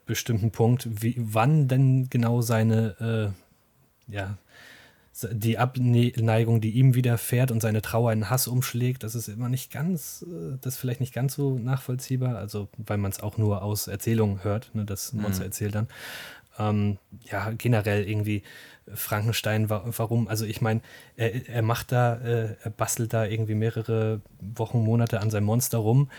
bestimmten Punkt. Wie, wann denn genau seine, ja, die Abneigung, die ihm widerfährt und seine Trauer in Hass umschlägt, das ist immer nicht ganz, äh, das ist vielleicht nicht ganz so nachvollziehbar, also weil man es auch nur aus Erzählungen hört, ne, das Monster mhm. erzählt dann. Ähm, ja, generell irgendwie Frankenstein, warum? Also ich meine, er, er macht da, äh, er bastelt da irgendwie mehrere Wochen, Monate an seinem Monster rum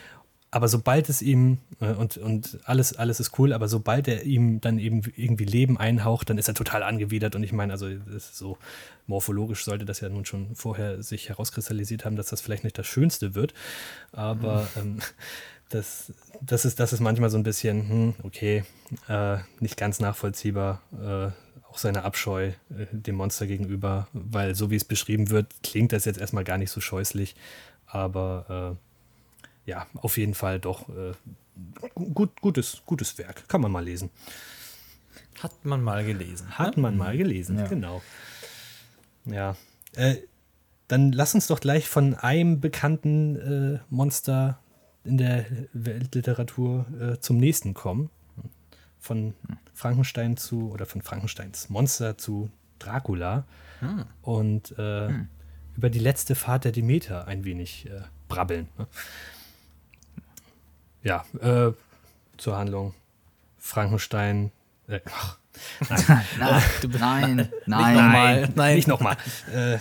aber sobald es ihm, äh, und, und alles, alles ist cool, aber sobald er ihm dann eben irgendwie Leben einhaucht, dann ist er total angewidert. Und ich meine, also so morphologisch sollte das ja nun schon vorher sich herauskristallisiert haben, dass das vielleicht nicht das Schönste wird. Aber mhm. ähm, das, das, ist, das ist manchmal so ein bisschen, hm, okay, äh, nicht ganz nachvollziehbar. Äh, auch seine Abscheu äh, dem Monster gegenüber, weil so wie es beschrieben wird, klingt das jetzt erstmal gar nicht so scheußlich. Aber äh, ja, auf jeden Fall doch äh, gut, gutes, gutes Werk. Kann man mal lesen. Hat man mal gelesen. Hat ne? man mal gelesen, ja. genau. Ja. Äh, dann lass uns doch gleich von einem bekannten äh, Monster in der Weltliteratur äh, zum nächsten kommen. Von Frankenstein zu, oder von Frankensteins Monster zu Dracula. Hm. Und äh, hm. über die letzte Fahrt der Demeter ein wenig äh, brabbeln. Ne? Ja, äh, zur Handlung. Frankenstein. Äh, ach, nein, nein, nein, nein, nochmal. Nein, nicht nochmal. Äh,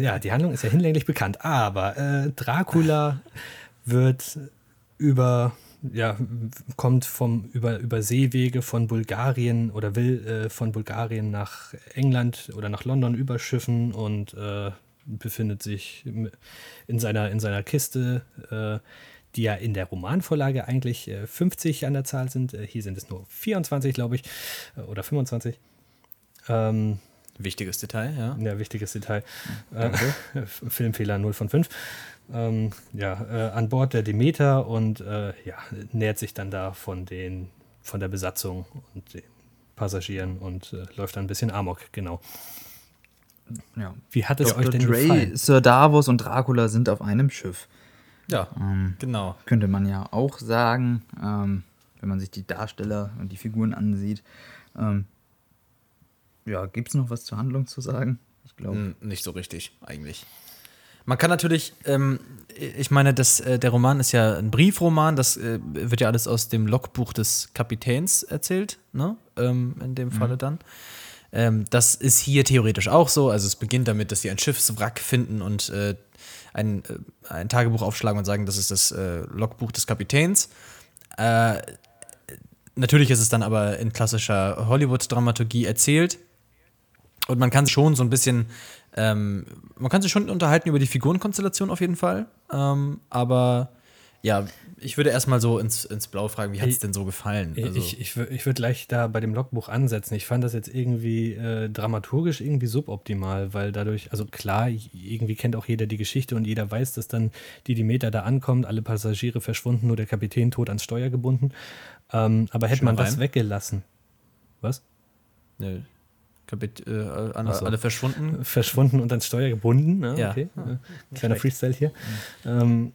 ja, die Handlung ist ja hinlänglich bekannt, aber äh, Dracula wird über ja, kommt vom über, über Seewege von Bulgarien oder will äh, von Bulgarien nach England oder nach London überschiffen und äh, befindet sich in seiner, in seiner Kiste äh, die ja in der Romanvorlage eigentlich äh, 50 an der Zahl sind. Äh, hier sind es nur 24, glaube ich, äh, oder 25. Ähm, wichtiges Detail, ja. Ja, wichtiges Detail. Äh, Filmfehler 0 von 5. Ähm, ja, äh, an Bord der Demeter und äh, ja, nähert sich dann da von den von der Besatzung und den Passagieren und läuft dann ein bisschen Amok, genau. Ja. Wie hat es Dr. euch denn Dre, gefallen? Sir Davos und Dracula sind auf einem Schiff. Ja, ähm, genau. Könnte man ja auch sagen, ähm, wenn man sich die Darsteller und die Figuren ansieht. Ähm, ja, gibt es noch was zur Handlung zu sagen? Ich glaube. Nicht so richtig, eigentlich. Man kann natürlich, ähm, ich meine, das, äh, der Roman ist ja ein Briefroman, das äh, wird ja alles aus dem Logbuch des Kapitäns erzählt, ne? Ähm, in dem Falle mhm. dann. Ähm, das ist hier theoretisch auch so. Also es beginnt damit, dass sie ein Schiffswrack finden und äh, ein, äh, ein Tagebuch aufschlagen und sagen, das ist das äh, Logbuch des Kapitäns. Äh, natürlich ist es dann aber in klassischer Hollywood-Dramaturgie erzählt. Und man kann schon so ein bisschen, ähm, man kann sich schon unterhalten über die Figurenkonstellation auf jeden Fall. Ähm, aber ja, ich würde erstmal so ins, ins Blau fragen, wie hat es denn so gefallen? Also ich ich, ich würde gleich da bei dem Logbuch ansetzen. Ich fand das jetzt irgendwie äh, dramaturgisch irgendwie suboptimal, weil dadurch, also klar, irgendwie kennt auch jeder die Geschichte und jeder weiß, dass dann die Demeter da ankommt, alle Passagiere verschwunden, nur der Kapitän tot ans Steuer gebunden. Ähm, aber hätte man das weggelassen. Was? Ne, Kapit äh, alle, so. alle verschwunden. Verschwunden und ans Steuer gebunden. Ne? Ja. Okay. Ja. Kleiner Freestyle hier. Mhm. Ähm,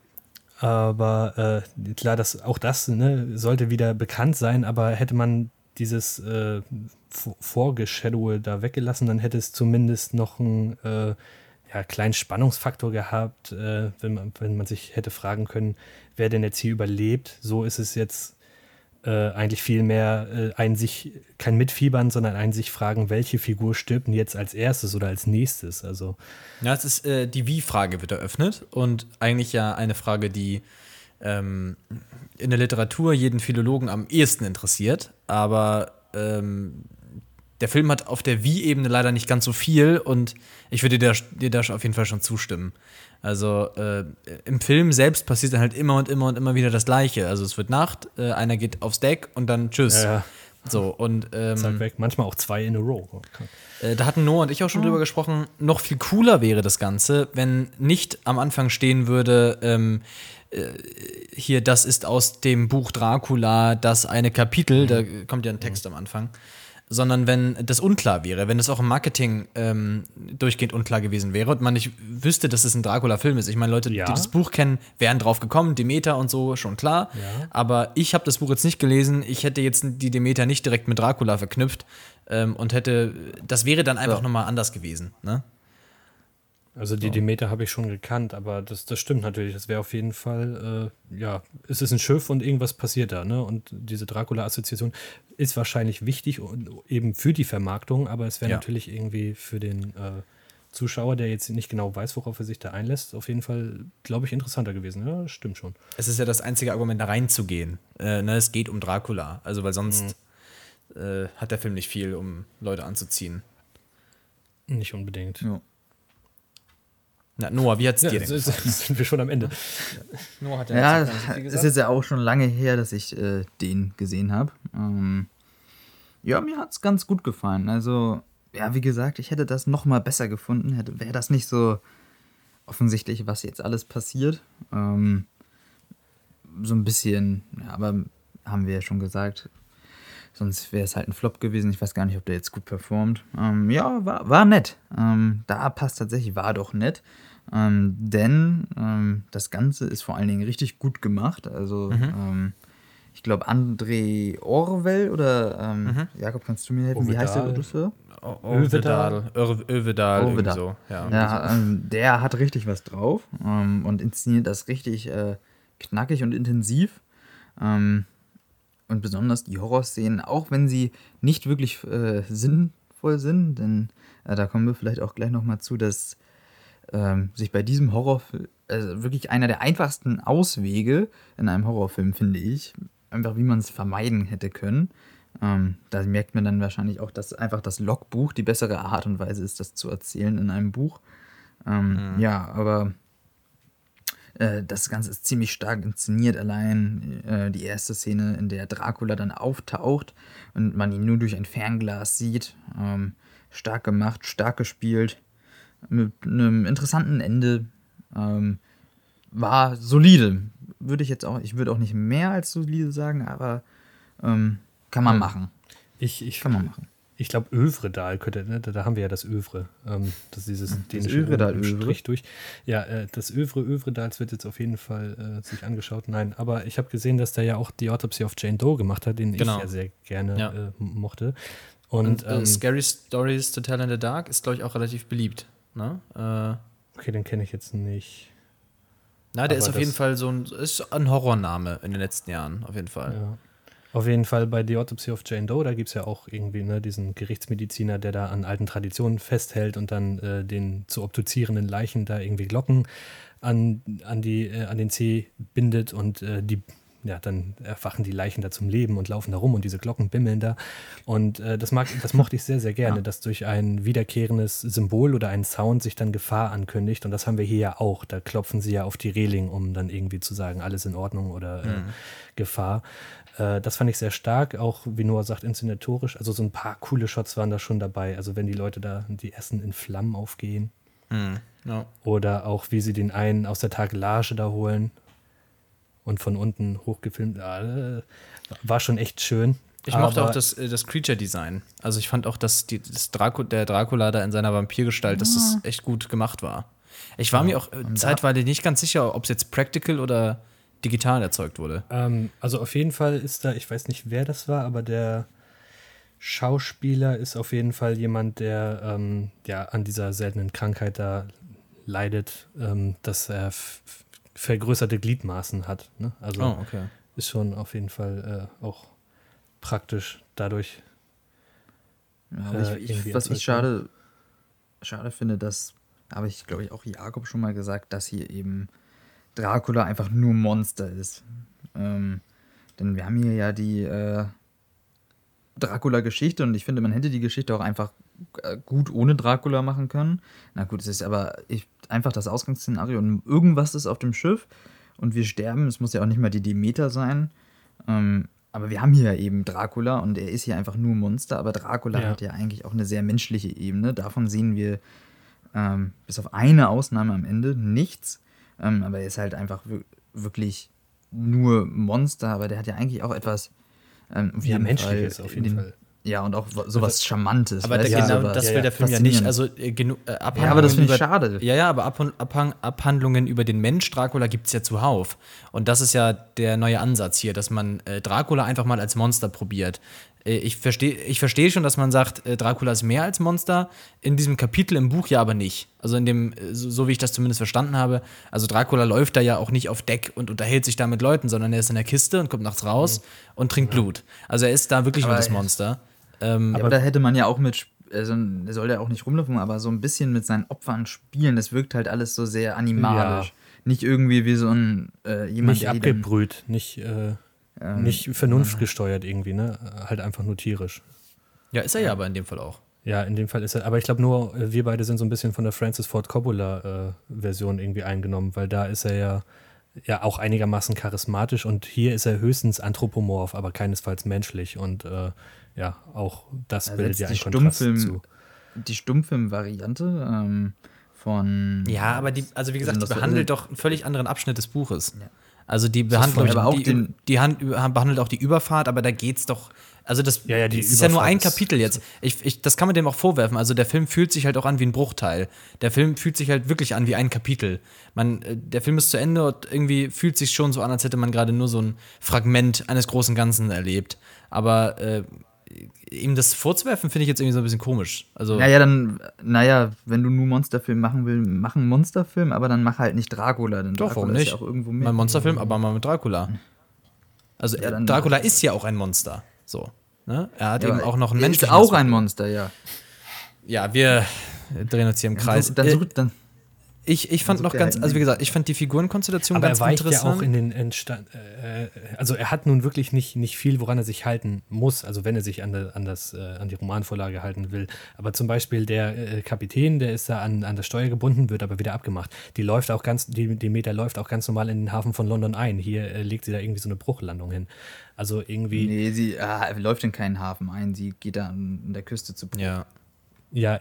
aber äh, klar, das, auch das ne, sollte wieder bekannt sein, aber hätte man dieses äh, Vorgeshadowe da weggelassen, dann hätte es zumindest noch einen äh, ja, kleinen Spannungsfaktor gehabt, äh, wenn, man, wenn man sich hätte fragen können, wer denn jetzt hier überlebt. So ist es jetzt äh, eigentlich viel mehr äh, ein sich, kein Mitfiebern, sondern ein sich fragen, welche Figur stirbt denn jetzt als erstes oder als nächstes. Also. Ja, es ist äh, die Wie-Frage wird eröffnet und eigentlich ja eine Frage, die ähm, in der Literatur jeden Philologen am ehesten interessiert, aber ähm, der Film hat auf der Wie-Ebene leider nicht ganz so viel und ich würde dir, dir da auf jeden Fall schon zustimmen. Also äh, im Film selbst passiert dann halt immer und immer und immer wieder das Gleiche. Also es wird Nacht, äh, einer geht aufs Deck und dann tschüss. Ja, ja. So und ähm, Zack weg. Manchmal auch zwei in a row. Äh, da hatten Noah und ich auch schon oh. drüber gesprochen. Noch viel cooler wäre das Ganze, wenn nicht am Anfang stehen würde. Ähm, äh, hier, das ist aus dem Buch Dracula, das eine Kapitel, mhm. da kommt ja ein Text mhm. am Anfang sondern wenn das unklar wäre, wenn es auch im Marketing ähm, durchgehend unklar gewesen wäre und man nicht wüsste, dass es ein Dracula-Film ist. Ich meine, Leute, Ja. die das Buch kennen, wären drauf gekommen, Demeter und so, schon klar. Ja. Aber ich habe das Buch jetzt nicht gelesen. Ich hätte jetzt die Demeter nicht direkt mit Dracula verknüpft ähm, und hätte, das wäre dann einfach Ja. nochmal anders gewesen. Ne? Also die Demeter habe ich schon gekannt, aber das, das stimmt natürlich. Das wäre auf jeden Fall, äh, ja, es ist ein Schiff und irgendwas passiert da, ne? Und diese Dracula-Assoziation ist wahrscheinlich wichtig und eben für die Vermarktung, aber es wäre Ja. natürlich irgendwie für den äh, Zuschauer, der jetzt nicht genau weiß, worauf er sich da einlässt, auf jeden Fall, glaube ich, interessanter gewesen. Ja, stimmt schon. Es ist ja das einzige Argument, da reinzugehen. Äh, ne, es geht um Dracula. Also, weil sonst äh, hat der Film nicht viel, um Leute anzuziehen. Nicht unbedingt. Ja. Na, Noah, wie hat's Ja, dir denn? so- sind wir schon am Ende. Noah hat Ja, nicht so es ist jetzt ja auch schon lange her, dass ich äh, den gesehen habe. Ähm, ja, mir hat es ganz gut gefallen. Also, ja, wie gesagt, ich hätte das noch mal besser gefunden. Hätte, wäre das nicht so offensichtlich, was jetzt alles passiert. Ähm, so ein bisschen, ja, aber haben wir ja schon gesagt. Sonst wäre es halt ein Flop gewesen. Ich weiß gar nicht, ob der jetzt gut performt. Ähm, ja, war, war nett. Ähm, da passt tatsächlich, war doch nett. Ähm, denn ähm, das Ganze ist vor allen Dingen richtig gut gemacht. Also, ähm, ich glaube, André Orwell oder ähm, Jakob, kannst du mir helfen? Wie heißt der Ovedal. Regisseur? Övedal. Övedal, irgendwie so. Ja. Ja, ähm, der hat richtig was drauf ähm, und inszeniert das richtig äh, knackig und intensiv. Ähm, und besonders die Horrorszenen, auch wenn sie nicht wirklich äh, sinnvoll sind, denn äh, da kommen wir vielleicht auch gleich nochmal zu, dass ähm, sich bei diesem Horrorfilm, also wirklich einer der einfachsten Auswege in einem Horrorfilm, finde ich, einfach wie man es vermeiden hätte können. Ähm, da merkt man dann wahrscheinlich auch, dass einfach das Logbuch die bessere Art und Weise ist, das zu erzählen in einem Buch. Ähm, Ja, aber äh, das Ganze ist ziemlich stark inszeniert. Allein äh, die erste Szene, in der Dracula dann auftaucht und man ihn nur durch ein Fernglas sieht. Ähm, stark gemacht, stark gespielt, mit einem interessanten Ende. Ähm, war solide. Würde ich jetzt auch, ich würde auch nicht mehr als solide sagen, aber ähm, kann man machen. Ich, ich, Kann man machen. Ich glaube, Övredal könnte, ne? da, da haben wir ja das Övre. Ähm, das ist dieses dänische Övredal, Övre? Strich durch. Ja, äh, das Övre Övredals wird jetzt auf jeden Fall äh, sich angeschaut. Nein, aber ich habe gesehen, dass der ja auch die Autopsy of Jane Doe gemacht hat, den Genau. ich ja sehr gerne Ja. äh, mochte. Und, Und äh, ähm, Scary Stories to Tell in the Dark ist, glaube ich, auch relativ beliebt. Ne? Äh, okay, den kenne ich jetzt nicht. na, der Aber ist auf das- jeden Fall so ein, ist ein Horrorname in den letzten Jahren, auf jeden Fall. Ja. Auf jeden Fall bei The Autopsy of Jane Doe, da gibt es ja auch irgendwie ne, diesen Gerichtsmediziner, der da an alten Traditionen festhält und dann äh, den zu obduzierenden Leichen da irgendwie Glocken an, an, die, äh, an den Zeh bindet und äh, die, ja, dann erwachen die Leichen da zum Leben und laufen da rum und diese Glocken bimmeln da. Und äh, das, mag, das mochte ich sehr, sehr gerne, dass durch ein wiederkehrendes Symbol oder einen Sound sich dann Gefahr ankündigt. Und das haben wir hier ja auch. Da klopfen sie ja auf die Reling, um dann irgendwie zu sagen, alles in Ordnung oder äh, Gefahr. Äh, das fand ich sehr stark, auch wie Noah sagt, inszenatorisch. Also so ein paar coole Shots waren da schon dabei. Also wenn die Leute da, die Essen in Flammen aufgehen. Hm, ja. Oder auch wie sie den einen aus der Tagelage da holen und von unten hochgefilmt. Ja, äh, war schon echt schön. Ich mochte Aber- auch das, äh, das Creature-Design. Also ich fand auch, dass die, das Draco, der Dracula da in seiner Vampirgestalt, dass das echt gut gemacht war. Ich war mir auch äh, zeitweilig nicht ganz sicher, ob es jetzt practical oder digital erzeugt wurde. Ähm, also auf jeden Fall ist da, ich weiß nicht, wer das war, aber der Schauspieler ist auf jeden Fall jemand, der ähm, ja an dieser seltenen Krankheit da leidet, ähm, dass er vergrößerte Gliedmaßen hat. Ne? Also Oh, okay. ist schon auf jeden Fall äh, auch praktisch dadurch. Ja, aber äh, ich, ich, irgendwie was ich schade, schade finde, das habe ich, glaube ich, auch Jakob schon mal gesagt, dass hier eben Dracula einfach nur Monster ist. Ähm, denn wir haben hier ja die äh, Dracula-Geschichte und ich finde, man hätte die Geschichte auch einfach äh, gut ohne Dracula machen können. Na gut, es ist aber ich, einfach das Ausgangsszenario und irgendwas ist auf dem Schiff und wir sterben. Es muss ja auch nicht mal die Demeter sein. Ähm, aber wir haben hier ja eben Dracula und er ist hier einfach nur Monster, aber Dracula Ja. hat ja eigentlich auch eine sehr menschliche Ebene. Davon sehen wir ähm, bis auf eine Ausnahme am Ende nichts. Ähm, aber er ist halt einfach wir- wirklich nur Monster, aber der hat ja eigentlich auch etwas ähm, auf Ja, jeden menschlich Fall ist auf jeden den, Fall. Ja, und auch sowas Charmantes. Aber der, genau, sowas das will der Film ja nicht. Also äh, genu- äh, Ja, aber das finde ich schade. Ja, ja, aber Ab Abhandlungen über den Mensch Dracula gibt es ja zuhauf. Und das ist ja der neue Ansatz hier, dass man äh, Dracula einfach mal als Monster probiert. Äh, ich verstehe ich versteh schon, dass man sagt, äh, Dracula ist mehr als Monster. In diesem Kapitel im Buch ja aber nicht. Also in dem, äh, so, so wie ich das zumindest verstanden habe. Also Dracula läuft da ja auch nicht auf Deck und unterhält sich da mit Leuten, sondern er ist in der Kiste und kommt nachts raus und trinkt Blut. Also er ist da wirklich Aber nur das er- Monster. Ähm, Ja, aber da hätte man ja auch mit, also er soll ja auch nicht rumlaufen, aber so ein bisschen mit seinen Opfern spielen. Das wirkt halt alles so sehr animalisch. Ja. Nicht irgendwie wie so ein äh, jemand, Nicht abgebrüht, nicht, äh, Ähm, nicht vernunftgesteuert irgendwie, ne? Halt einfach nur tierisch. ja, ist er ja aber in dem Fall auch. Ja, in dem Fall ist er, aber ich glaube nur, äh, wir beide sind so ein bisschen von der Francis Ford Coppola-Version irgendwie eingenommen, weil da ist er ja, ja auch einigermaßen charismatisch und hier ist er höchstens anthropomorph, aber keinesfalls menschlich und äh, ja, auch das Er bildet ja einen Kontrast Stummfilm- zu. die Stummfilm-Variante ähm, von. Ja, aber die, also wie gesagt, die behandelt doch einen völlig anderen Abschnitt des Buches. Ja. Also die behandelt, aber auch die, den- die Hand, behandelt auch die Überfahrt, aber da geht's doch. Also das, Ja, ja, ist ja nur ein Kapitel jetzt. Ich, ich, das kann man dem auch vorwerfen. Also der Film fühlt sich halt auch an wie ein Bruchteil. Der Film fühlt sich halt wirklich an wie ein Kapitel. Man, äh, der Film ist zu Ende und irgendwie fühlt sich schon so an, als hätte man gerade nur so ein Fragment eines großen Ganzen erlebt. Aber äh, ihm das vorzuwerfen, finde ich jetzt irgendwie so ein bisschen komisch. Also Naja, dann, naja, wenn du nur Monsterfilm machen willst, mach einen Monsterfilm, aber dann mach halt nicht Dracula. Denn Doch, Dracula warum ist nicht? ja auch irgendwo Mal mehr. ein Monsterfilm, aber mal mit Dracula. Also Ja, äh, Dracula ist ja auch ein Monster. So. Ne? Er hat Ja, eben auch noch einen menschlichen Ist auch ein Monster, ja. Ja, wir drehen uns hier im Kreis. Dann, Äh, such, dann, ich, ich fand sucht noch ganz, also wie gesagt, ich fand die Figurenkonstellation Aber ganz er weicht ja interessant. auch in den Entstand, äh, also er hat nun wirklich nicht, nicht viel, woran er sich halten muss, also wenn er sich an, der, an, das, äh, an die Romanvorlage halten will. Aber zum Beispiel der äh, Kapitän, der ist da an, an das Steuer gebunden, wird aber wieder abgemacht. Die läuft auch ganz, die, die Meter läuft auch ganz normal in den Hafen von London ein. Hier äh, legt sie da irgendwie so eine Bruchlandung hin. Also irgendwie, nee, sie ah, läuft in keinen Hafen ein. Sie geht da an, an der Küste zu Bruch. ja. ja,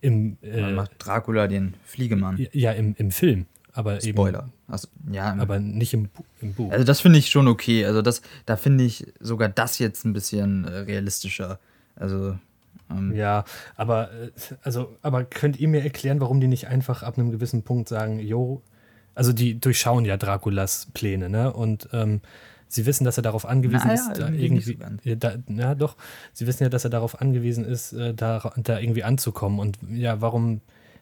im, äh, macht Dracula den Fliegemann. ja, im, im Film. Aber Spoiler. eben, Also, ja, aber nicht im, im Buch. also das finde ich schon okay. Also das, da finde ich sogar das jetzt ein bisschen äh, realistischer. Also ähm, Ja, aber, äh, also, aber könnt ihr mir erklären, warum die nicht einfach ab einem gewissen Punkt sagen, jo, also die durchschauen ja Draculas Pläne, ne? Und ähm, sie wissen, dass er darauf angewiesen Naja, ist, da irgendwie irgendwie. ja, da, na doch, sie wissen ja, dass er darauf angewiesen ist, äh, da, da irgendwie anzukommen. Und ja, warum,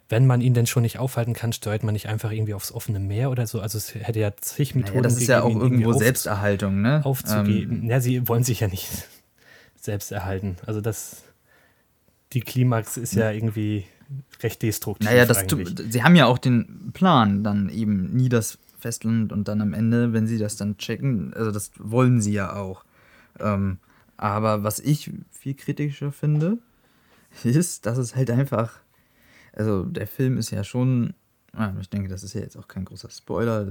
wenn man ihn denn schon nicht aufhalten kann, steuert man nicht einfach irgendwie aufs offene Meer oder so? Also es hätte ja zig Methoden naja, das ist ja auch irgendwo auf- Selbsterhaltung, ne? aufzugeben. Ähm, ja, sie wollen sich ja nicht selbst erhalten. Also das, die Klimax ist ja irgendwie recht destruktiv naja, das sie haben ja auch den Plan, dann eben nie das Festland und dann am Ende, wenn sie das dann checken, also das wollen sie ja auch. Ähm, aber was ich viel kritischer finde, ist, dass es halt einfach, also der Film ist ja schon, ah, ich denke, das ist ja jetzt auch kein großer Spoiler,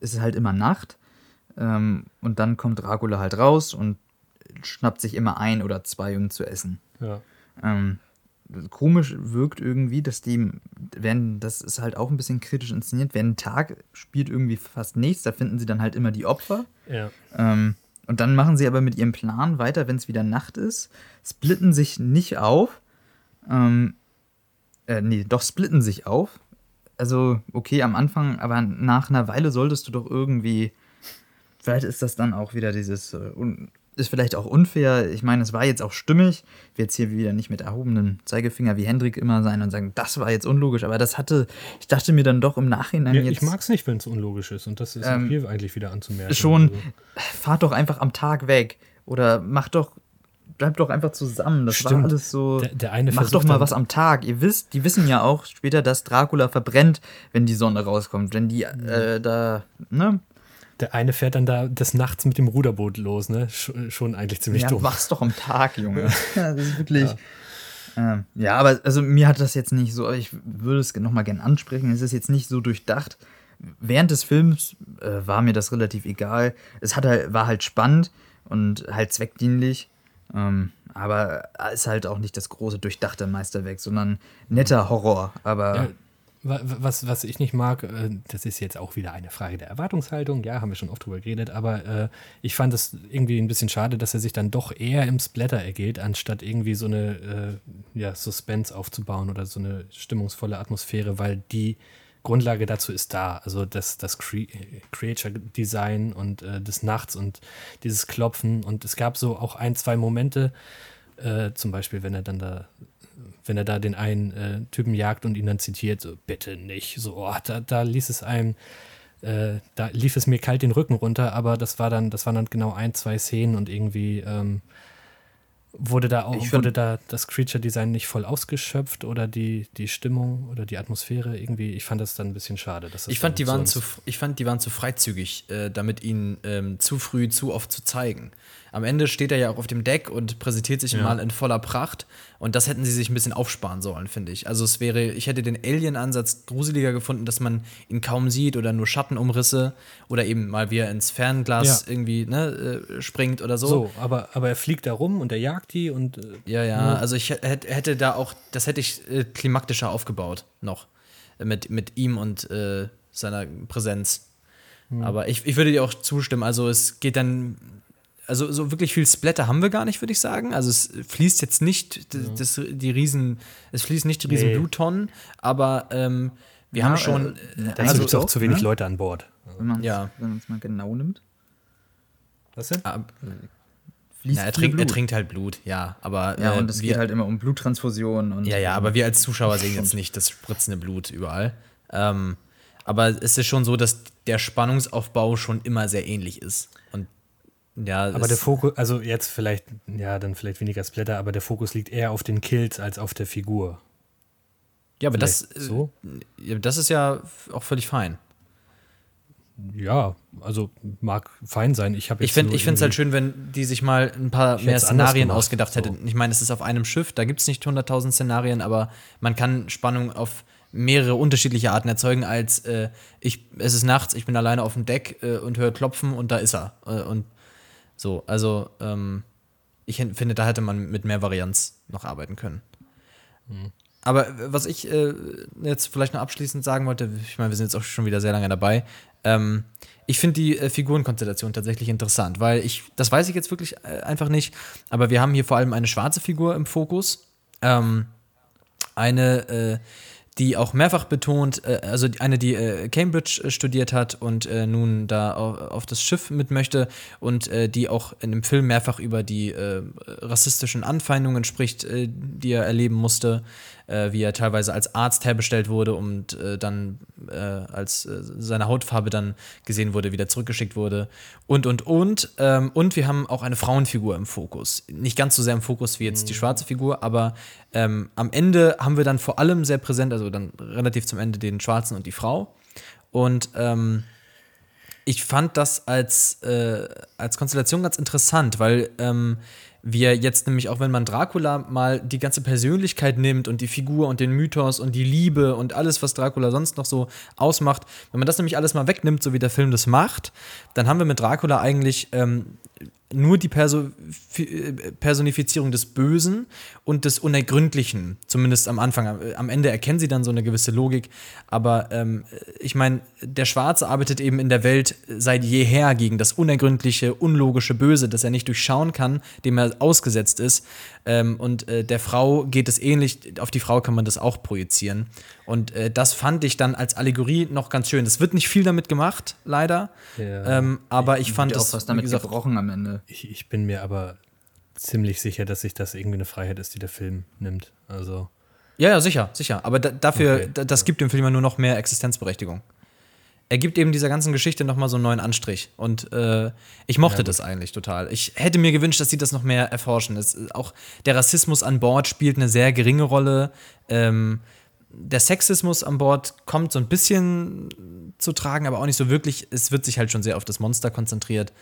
ist es halt immer Nacht ähm, und dann kommt Dracula halt raus und schnappt sich immer ein oder zwei, um zu essen. ja. Ähm, komisch wirkt irgendwie, dass die, wenn, das ist halt auch ein bisschen kritisch inszeniert, wenn ein Tag spielt irgendwie fast nichts, da finden sie dann halt immer die Opfer. ja. Ähm, und dann machen sie aber mit ihrem Plan weiter, wenn es wieder Nacht ist, splitten sich nicht auf. Ähm, äh, nee, doch splitten sich auf. Also, okay, am Anfang, aber nach einer Weile solltest du doch irgendwie. Vielleicht ist das dann auch wieder dieses. Äh, un, ist vielleicht auch unfair. Ich meine, es war jetzt auch stimmig. Ich will jetzt hier wieder nicht mit erhobenem Zeigefinger wie Hendrik immer sein und sagen, das war jetzt unlogisch. Aber das hatte. Ich dachte mir dann doch im Nachhinein ja jetzt. ich mag es nicht, wenn es unlogisch ist. Und das ist Ähm, auch hier eigentlich wieder anzumerken. schon, Also, fahrt doch einfach am Tag weg. Oder macht doch, bleibt doch einfach zusammen. Das war Stimmt. alles so. Der- der eine macht doch mal was am Tag. Ihr wisst, die wissen ja auch später, dass Dracula verbrennt, wenn die Sonne rauskommt. Wenn die äh, da, ne? Der eine fährt dann da des Nachts mit dem Ruderboot los, ne? Sch schon eigentlich ziemlich Ja, dumm. mach's doch am Tag, Junge. ja, das ist wirklich. Ja. Ähm, ja, aber also mir hat das jetzt nicht so, ich würde es nochmal gerne ansprechen, es ist jetzt nicht so durchdacht. Während des Films äh, war mir das relativ egal. Es hat halt, war halt spannend und halt zweckdienlich. Ähm, aber ist halt auch nicht das große durchdachte Meisterwerk, sondern netter Horror. Aber Ja, Was, was ich nicht mag, äh, das ist jetzt auch wieder eine Frage der Erwartungshaltung, ja, haben wir schon oft drüber geredet, aber äh, ich fand es irgendwie ein bisschen schade, dass er sich dann doch eher im Splatter ergeht, anstatt irgendwie so eine äh, ja, Suspense aufzubauen oder so eine stimmungsvolle Atmosphäre, weil die Grundlage dazu ist da. Also das, das Cre Creature Design und äh, des Nachts und dieses Klopfen. Und es gab so auch ein, zwei Momente, äh, zum Beispiel, wenn er dann da wenn er da den einen äh, Typen jagt und ihn dann zitiert, so bitte nicht, so, oh, da, da ließ es einem, äh, da lief es mir kalt den Rücken runter, aber das war dann, das waren dann genau ein, zwei Szenen und irgendwie ähm, wurde da auch, wurde da das Creature-Design nicht voll ausgeschöpft oder die, die Stimmung oder die Atmosphäre irgendwie, ich fand das dann ein bisschen schade. Dass ich, fand, die waren zu, ich fand, die waren zu freizügig, äh, damit ihn ähm, zu früh zu oft zu zeigen. Am Ende steht er ja auch auf dem Deck und präsentiert sich ja. mal in voller Pracht. Und das hätten sie sich ein bisschen aufsparen sollen, finde ich. Also es wäre, ich hätte den Alien-Ansatz gruseliger gefunden, dass man ihn kaum sieht oder nur Schattenumrisse oder eben mal wie er ins Fernglas ja. irgendwie ne, äh, springt oder so. So, aber, aber er fliegt da rum und er jagt die und. Äh, ja, ja, also ich hätte da auch, das hätte ich äh, klimaktischer aufgebaut noch. Mit, mit ihm und äh, seiner Präsenz. Hm. Aber ich, ich würde dir auch zustimmen. Also es geht dann also so wirklich viel Splatter haben wir gar nicht, würde ich sagen. Also es fließt jetzt nicht das, die Riesen, es fließt nicht die riesen nee. Bluttonnen, aber ähm, wir ja, haben schon. Äh, äh also gibt es auch zu wenig ne? Leute an Bord. Wenn man ja. es mal genau nimmt. Was denn? Ah, ja, er, trinkt, er trinkt halt Blut, ja. Aber, ja, und es geht halt immer um Bluttransfusion. Und ja, ja, aber wir als Zuschauer sehen jetzt nicht das spritzende Blut überall. Ähm, aber es ist schon so, dass der Spannungsaufbau schon immer sehr ähnlich ist. Und ja, aber der Fokus, also jetzt vielleicht, ja, dann vielleicht weniger Splatter, aber der Fokus liegt eher auf den Kills als auf der Figur. Ja, aber das, so? Äh, das ist ja auch völlig fein. Ja, also mag fein sein. Ich, ich finde es halt schön, wenn die sich mal ein paar mehr Szenarien ausgedacht hätten. So. Ich meine, es ist auf einem Schiff, da gibt es nicht 100.000 Szenarien, aber man kann Spannung auf mehrere unterschiedliche Arten erzeugen, als äh, ich, es ist nachts, ich bin alleine auf dem Deck äh, und höre Klopfen und da ist er. Äh, und so, also ähm, ich finde, da hätte man mit mehr Varianz noch arbeiten können. Mhm. Aber was ich äh, jetzt vielleicht noch abschließend sagen wollte, ich meine, wir sind jetzt auch schon wieder sehr lange dabei. Ähm, ich finde die äh, Figurenkonstellation tatsächlich interessant, weil ich, das weiß ich jetzt wirklich äh, einfach nicht, aber wir haben hier vor allem eine schwarze Figur im Fokus. Ähm, eine, äh, die auch mehrfach betont, äh, also eine, die äh, Cambridge äh, studiert hat und nun da auf, das Schiff mit möchte und die auch in dem Film mehrfach über die rassistischen Anfeindungen spricht, die er erleben musste äh, wie er teilweise als Arzt herbestellt wurde und äh, dann äh, als äh, seine Hautfarbe dann gesehen wurde, wieder zurückgeschickt wurde und und und. Ähm, und wir haben auch eine Frauenfigur im Fokus. Nicht ganz so sehr im Fokus wie jetzt mhm. die schwarze Figur, aber ähm, am Ende haben wir dann vor allem sehr präsent, also dann relativ zum Ende den Schwarzen und die Frau. Und ähm, ich fand das als, äh, als Konstellation ganz interessant, weil ähm, wir jetzt nämlich auch, wenn man Dracula mal die ganze Persönlichkeit nimmt und die Figur und den Mythos und die Liebe und alles, was Dracula sonst noch so ausmacht, wenn man das nämlich alles mal wegnimmt, so wie der Film das macht, dann haben wir mit Dracula eigentlich ähm, nur die Perso Personifizierung des Bösen und des Unergründlichen, zumindest am Anfang. Am Ende erkennen sie dann so eine gewisse Logik. Aber ähm, ich meine, der Schwarze arbeitet eben in der Welt seit jeher gegen das unergründliche, unlogische Böse, das er nicht durchschauen kann, dem er ausgesetzt ist. Ähm, und äh, der Frau geht es ähnlich, auf die Frau kann man das auch projizieren. Und äh, das fand ich dann als Allegorie noch ganz schön. Es wird nicht viel damit gemacht, leider. Ja. Ähm, aber ich, ich fand es. auch was damit gesagt, gebrochen am Ende. Ich, ich bin mir aber ziemlich sicher, dass sich das irgendwie eine Freiheit ist, die der Film nimmt. Also. Ja, ja, sicher, sicher. Aber da, dafür, okay. das gibt dem Film ja nur noch mehr Existenzberechtigung er gibt eben dieser ganzen Geschichte nochmal so einen neuen Anstrich. Und äh, ich mochte ja, das eigentlich total. Ich hätte mir gewünscht, dass sie das noch mehr erforschen. Es, auch der Rassismus an Bord spielt eine sehr geringe Rolle. Ähm, der Sexismus an Bord kommt so ein bisschen zu tragen, aber auch nicht so wirklich. Es wird sich halt schon sehr auf das Monster konzentriert.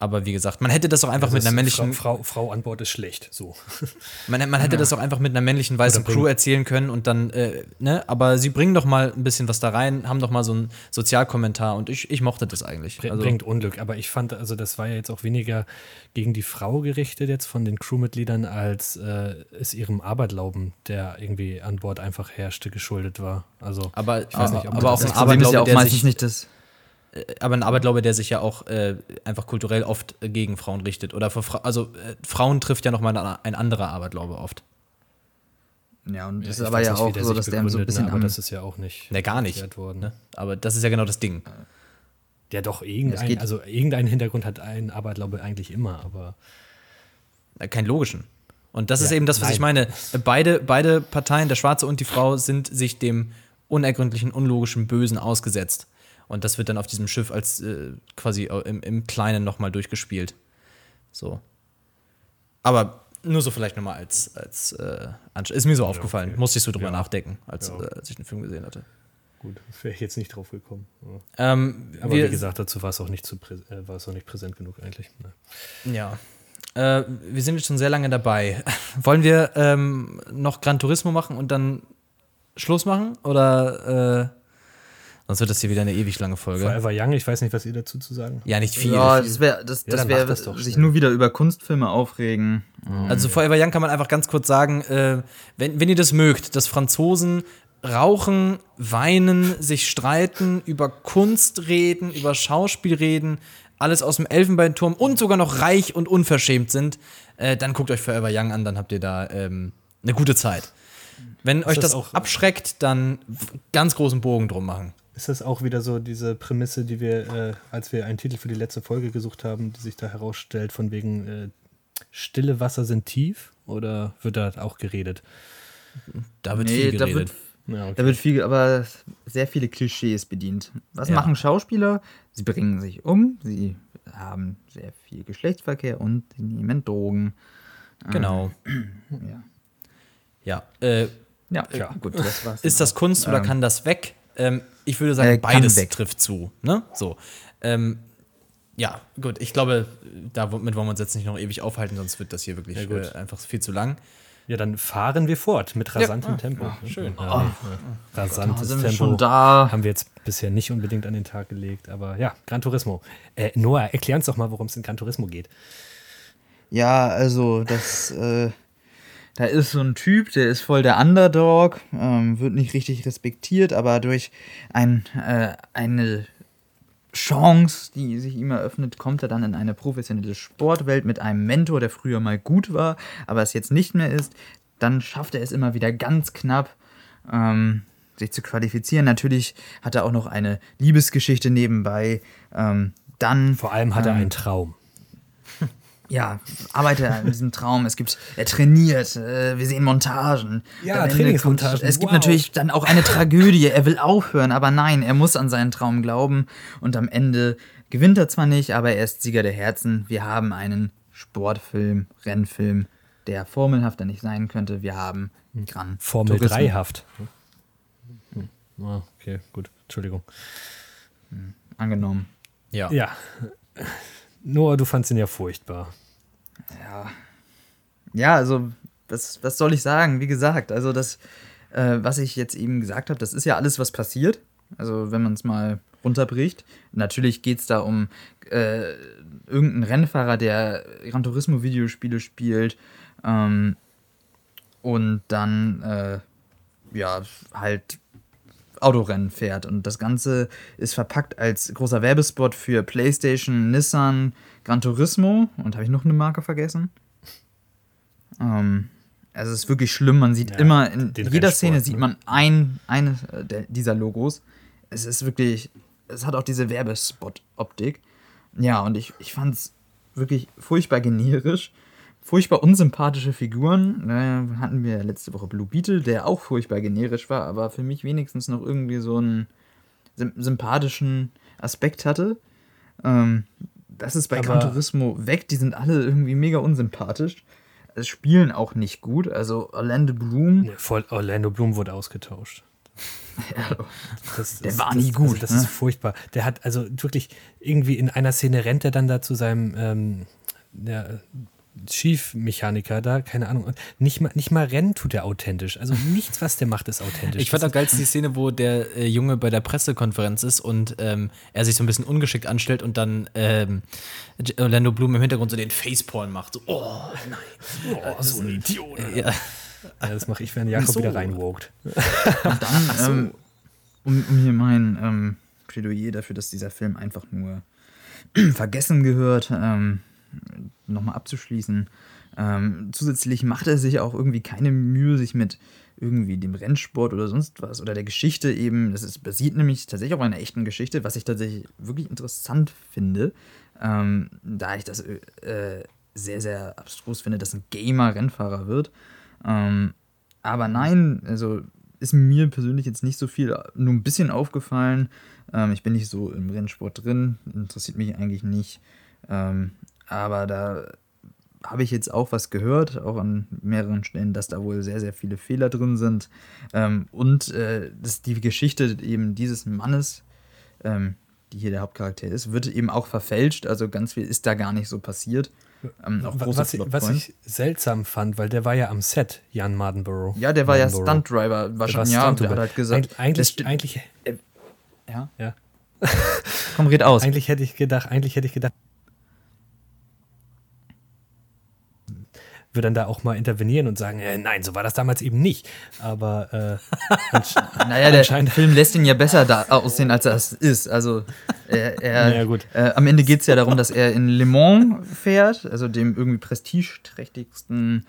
Aber wie gesagt, man hätte das auch einfach Also mit einer männlichen, Frau, Frau, Frau an Bord ist schlecht. So. man, man hätte das auch einfach mit einer männlichen weißen Crew erzählen können und dann, äh, ne, aber sie bringen doch mal ein bisschen was da rein, haben doch mal so einen Sozialkommentar und ich, ich mochte das eigentlich. Also, Bringt Unglück. Aber ich fand, also das war ja jetzt auch weniger gegen die Frau gerichtet jetzt von den Crewmitgliedern, als äh, es ihrem Aberglauben, der irgendwie an Bord einfach herrschte, geschuldet war. Also aber, ich weiß nicht, ob aber das- ein Das Problem ist ja auch der meistens sich, nicht das. Aber ein Aberglaube, der sich ja auch äh, einfach kulturell oft äh, gegen Frauen richtet. Oder für Fra also äh, Frauen trifft ja nochmal ein anderer Aberglaube oft. Ja, und ich ist aber ja nicht, auch der so, dass der so ein begründet, bisschen ne, aber das ist ja auch nicht Ne, gar nicht. erklärt worden. Ne? Aber das ist ja genau das Ding. Ja, doch, Es irgendein, also irgendein Hintergrund hat ein Aberglaube eigentlich immer, aber Äh, Keinen logischen. Und das ist Ja, eben das, was ich nein. meine. Äh, Beide, beide Parteien, der Schwarze und die Frau, sind sich dem unergründlichen, unlogischen Bösen ausgesetzt. Und das wird dann auf diesem Schiff als äh, quasi im, im Kleinen nochmal durchgespielt. So. Aber nur so vielleicht nochmal als, als äh, Ist mir so aufgefallen. okay. Musste ich so drüber Ja. nachdenken, als, Ja. äh, als ich den Film gesehen hatte. gut, wäre ich jetzt nicht drauf gekommen. Ja. Ähm, Aber wie gesagt, dazu war es auch nicht zu äh, war es auch nicht präsent genug eigentlich. Ne. Ja. Äh, wir sind jetzt schon sehr lange dabei. Wollen wir ähm, noch Gran Turismo machen und dann Schluss machen? Oder äh, sonst wird das hier wieder eine ewig lange Folge. Forever Young, ich weiß nicht, was ihr dazu zu sagen habt. Ja, nicht viel. ja, das wäre das, Ja, das wär, das sich schnell. nur wieder über Kunstfilme aufregen. Also Forever Young kann man einfach ganz kurz sagen, äh, wenn, wenn ihr das mögt, dass Franzosen rauchen, weinen, sich streiten, über Kunst reden, über Schauspiel reden, alles aus dem Elfenbeinturm und sogar noch reich und unverschämt sind, äh, dann guckt euch Forever Young an, dann habt ihr da ähm, eine gute Zeit. Wenn euch das das auch- abschreckt, dann ganz großen Bogen drum machen. Ist das auch wieder so diese Prämisse, die wir, äh, als wir einen Titel für die letzte Folge gesucht haben, die sich da herausstellt, von wegen äh, stille Wasser sind tief? Oder wird da auch geredet? Da wird Nee, viel da geredet. wird, Ja, okay. da wird viel, aber sehr viele Klischees bedient. Was Ja. machen Schauspieler? Sie bringen sich um, sie haben sehr viel Geschlechtsverkehr und sie nehmen Drogen. genau. Ja, Ja. Äh, ja, Ja. gut, das war's. Ist das Kunst oder Ähm, kann das weg? Ähm, ich würde sagen, äh, beides weg. trifft zu. Ne? So. Ähm, ja, gut. Ich glaube, damit wollen wir uns jetzt nicht noch ewig aufhalten, sonst wird das hier wirklich Ja, gut. äh, einfach viel zu lang. ja, dann fahren wir fort mit rasantem Ah, Tempo. ah, schön. Ja, ja. Da Rasantes sind wir Tempo. schon da. Haben wir jetzt bisher nicht unbedingt an den Tag gelegt, aber ja, Gran Turismo. Äh, Noah, erklär uns doch mal, worum es in Gran Turismo geht. Ja, also das, äh, da ist so ein Typ, der ist voll der Underdog, ähm, wird nicht richtig respektiert, aber durch ein, äh, eine Chance, die sich ihm eröffnet, kommt er dann in eine professionelle Sportwelt mit einem Mentor, der früher mal gut war, aber es jetzt nicht mehr ist. Dann schafft er es immer wieder ganz knapp, ähm, sich zu qualifizieren. Natürlich hat er auch noch eine Liebesgeschichte nebenbei. Ähm, dann Vor allem hat er ähm, einen Traum. Ja, arbeitet er in diesem Traum. Es gibt, er trainiert, äh, wir sehen Montagen. Ja, Trainingsmontagen, Es gibt wow. natürlich dann auch eine Tragödie. Er will aufhören, aber nein, er muss an seinen Traum glauben. Und am Ende gewinnt er zwar nicht, aber er ist Sieger der Herzen. Wir haben einen Sportfilm, Rennfilm, der formelhafter nicht sein könnte. Wir haben Gran Formel Turismo. 3-haft. Hm. Ah, okay, gut. Entschuldigung. Angenommen. Ja. Ja. Noah, du fandst ihn ja furchtbar. Ja. Ja, also, was, was soll ich sagen? Wie gesagt, also das, äh, was ich jetzt eben gesagt habe, das ist ja alles, was passiert. Also, wenn man es mal runterbricht. Natürlich geht es da um äh, irgendeinen Rennfahrer, der Gran Turismo Videospiele spielt. Ähm, und dann, äh, ja, halt Autorennen fährt. Und das Ganze ist verpackt als großer Werbespot für PlayStation, Nissan, Gran Turismo. Und habe ich noch eine Marke vergessen? Ähm, also es ist wirklich schlimm. Man sieht Ja, immer, in jeder Rennsport, Szene ne? sieht man ein, eines dieser Logos. Es ist wirklich, es hat auch diese Werbespot-Optik. Ja, und ich, ich fand es wirklich furchtbar generisch. Furchtbar unsympathische Figuren. Da hatten wir letzte Woche Blue Beetle, der auch furchtbar generisch war, aber für mich wenigstens noch irgendwie so einen sym sympathischen Aspekt hatte. Ähm, das ist bei Gran Turismo weg. Die sind alle irgendwie mega unsympathisch. Es spielen auch nicht gut. Also Orlando Bloom. Nee, voll Orlando Bloom wurde ausgetauscht. Das, Der das, war das, nie gut, Also das ne? ist furchtbar. Der hat also wirklich irgendwie in einer Szene rennt er dann da zu seinem ähm, der Schiefmechaniker da, keine Ahnung. Und nicht mal, nicht mal rennen tut er authentisch. Also nichts, was der macht, ist authentisch. Ich fand am geilsten die Szene, wo der äh, Junge bei der Pressekonferenz ist und ähm, er sich so ein bisschen ungeschickt anstellt und dann ähm, Orlando Bloom im Hintergrund so den Facepalm macht. So, oh, nein. oh, so ein Idiot. Ja. Ja, das mache ich, wenn Jakob Wieso? wieder reinwogt. Dann, ähm, um, um hier mein Plädoyer dafür, dass dieser Film einfach nur vergessen gehört, ähm, nochmal abzuschließen. Ähm, zusätzlich macht er sich auch irgendwie keine Mühe, sich mit irgendwie dem Rennsport oder sonst was oder der Geschichte eben, das ist, basiert nämlich tatsächlich auf einer echten Geschichte, was ich tatsächlich wirklich interessant finde, ähm, da ich das äh, sehr, sehr abstrus finde, dass ein Gamer Rennfahrer wird. Ähm, aber nein, also ist mir persönlich jetzt nicht so viel, nur ein bisschen aufgefallen. Ähm, ich bin nicht so im Rennsport drin, interessiert mich eigentlich nicht. Ähm, aber da habe ich jetzt auch was gehört, auch an mehreren Stellen, dass da wohl sehr, sehr viele Fehler drin sind. Ähm, und äh, dass die Geschichte eben dieses Mannes, ähm, die hier der Hauptcharakter ist, wird eben auch verfälscht. Also ganz viel ist da gar nicht so passiert. Ähm, Was, ich- was ich seltsam fand, weil der war ja am Set, Jan Mardenborough. Ja, der war ja. Stuntdriver, wahrscheinlich. Ja, der hat halt gesagt, Eig eigentlich, eigentlich, ja, ja. komm, red aus. Eigentlich hätte ich gedacht, eigentlich hätte ich gedacht, würde dann da auch mal intervenieren und sagen, äh, nein, so war das damals eben nicht. Aber äh, ansch Naja, der anscheinend- Film lässt ihn ja besser da aussehen, als er es ist. Also, er, er, Ja, gut. Äh, am Ende geht es ja darum, dass er in Le Mans fährt, also dem irgendwie prestigeträchtigsten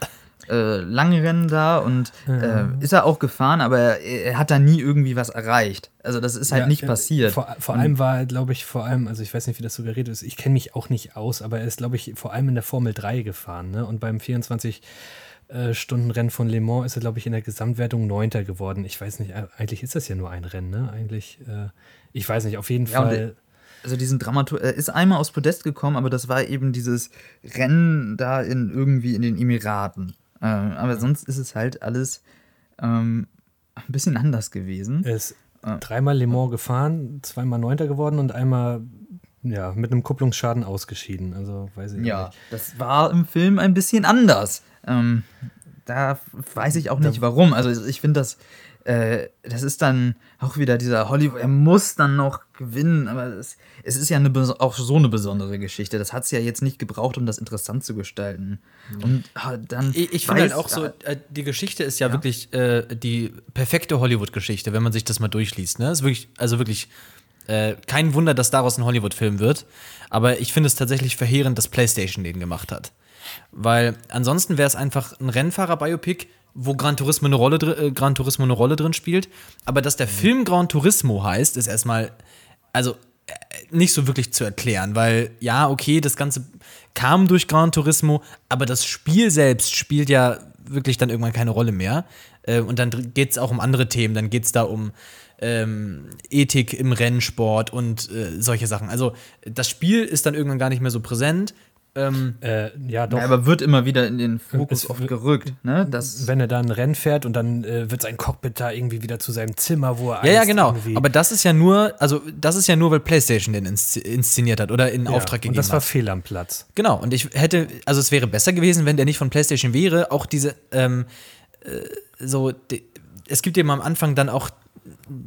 äh, Langrennen da. Und äh, ist er auch gefahren, aber er, er hat da nie irgendwie was erreicht. Also, das ist halt Ja, nicht passiert. Vor, vor allem war, glaube ich, vor allem, also ich weiß nicht, wie das suggeriert ist, ich kenne mich auch nicht aus, aber er ist, glaube ich, vor allem in der Formel 3 gefahren. Ne? Und beim 24 äh, Stunden-Rennen von Le Mans ist er, glaube ich, in der Gesamtwertung Neunter geworden. Ich weiß nicht, äh, eigentlich ist das ja nur ein Rennen, ne? Eigentlich, äh, ich weiß nicht, auf jeden Ja, Fall. also diesen Dramatur er ist einmal aufs Podest gekommen, aber das war eben dieses Rennen da in irgendwie in den Emiraten. Ähm, aber sonst ist es halt alles ähm, ein bisschen anders gewesen. Er ist Ah. dreimal Le Mans gefahren, zweimal Neunter geworden und einmal ja, mit einem Kupplungsschaden ausgeschieden. Also weiß ich Ja, nicht. das war im Film ein bisschen anders. Ähm, da weiß ich auch nicht warum. Also ich finde das, äh, das ist dann auch wieder dieser Hollywood, er muss dann noch gewinnen, aber es, es ist ja eine, auch so eine besondere Geschichte. Das hat es ja jetzt nicht gebraucht, um das interessant zu gestalten. Und ah, dann. Ich, ich finde halt auch so, äh, die Geschichte ist ja, Ja. wirklich äh, die perfekte Hollywood-Geschichte, wenn man sich das mal durchliest. Ne? Ist wirklich, also wirklich äh, kein Wunder, dass daraus ein Hollywood-Film wird. Aber ich finde es tatsächlich verheerend, dass PlayStation den gemacht hat. Weil ansonsten wäre es einfach ein Rennfahrer-Biopic, wo Gran Turismo eine Rolle, äh, Gran Turismo eine Rolle drin spielt. Aber dass der Film Gran Turismo heißt, ist erstmal, also äh, nicht so wirklich zu erklären, weil ja, okay, das Ganze kam durch Gran Turismo, aber das Spiel selbst spielt ja wirklich dann irgendwann keine Rolle mehr. Äh, und dann geht es auch um andere Themen, dann geht es da um ähm, Ethik im Rennsport und äh, solche Sachen. Also das Spiel ist dann irgendwann gar nicht mehr so präsent. Ähm, Äh, ja, doch. Ja, aber wird immer wieder in den Fokus Es oft gerückt. Ne? Das, wenn er da ein Rennen fährt und dann äh, wird sein Cockpit da irgendwie wieder zu seinem Zimmer, wo er Ja, ja, genau. Aber das ist ja nur, also das ist ja nur, weil PlayStation den ins inszeniert hat oder in ja, Auftrag und gegeben das war hat. fehl am Platz. Genau. Und ich hätte, also es wäre besser gewesen, wenn der nicht von PlayStation wäre. Auch diese, ähm, äh, so, die, es gibt eben am Anfang dann auch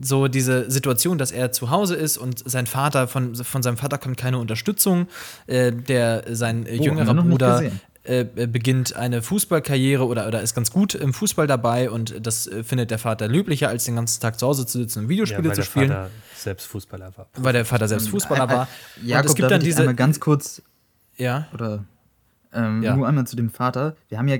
so diese Situation, dass er zu Hause ist und sein Vater, von, von seinem Vater kommt keine Unterstützung. Äh, der, sein Oh, jüngerer Bruder äh, äh, beginnt eine Fußballkarriere oder, oder ist ganz gut im Fußball dabei und das äh, findet der Vater löblicher, als den ganzen Tag zu Hause zu sitzen und Ja, Videospiele weil zu der spielen, Vater selbst Fußballer war. weil der Vater selbst Fußballer war. Jakob, und es gibt dann ich einmal diese. ganz kurz Ja. oder ähm, Ja. nur einmal zu dem Vater. Wir haben ja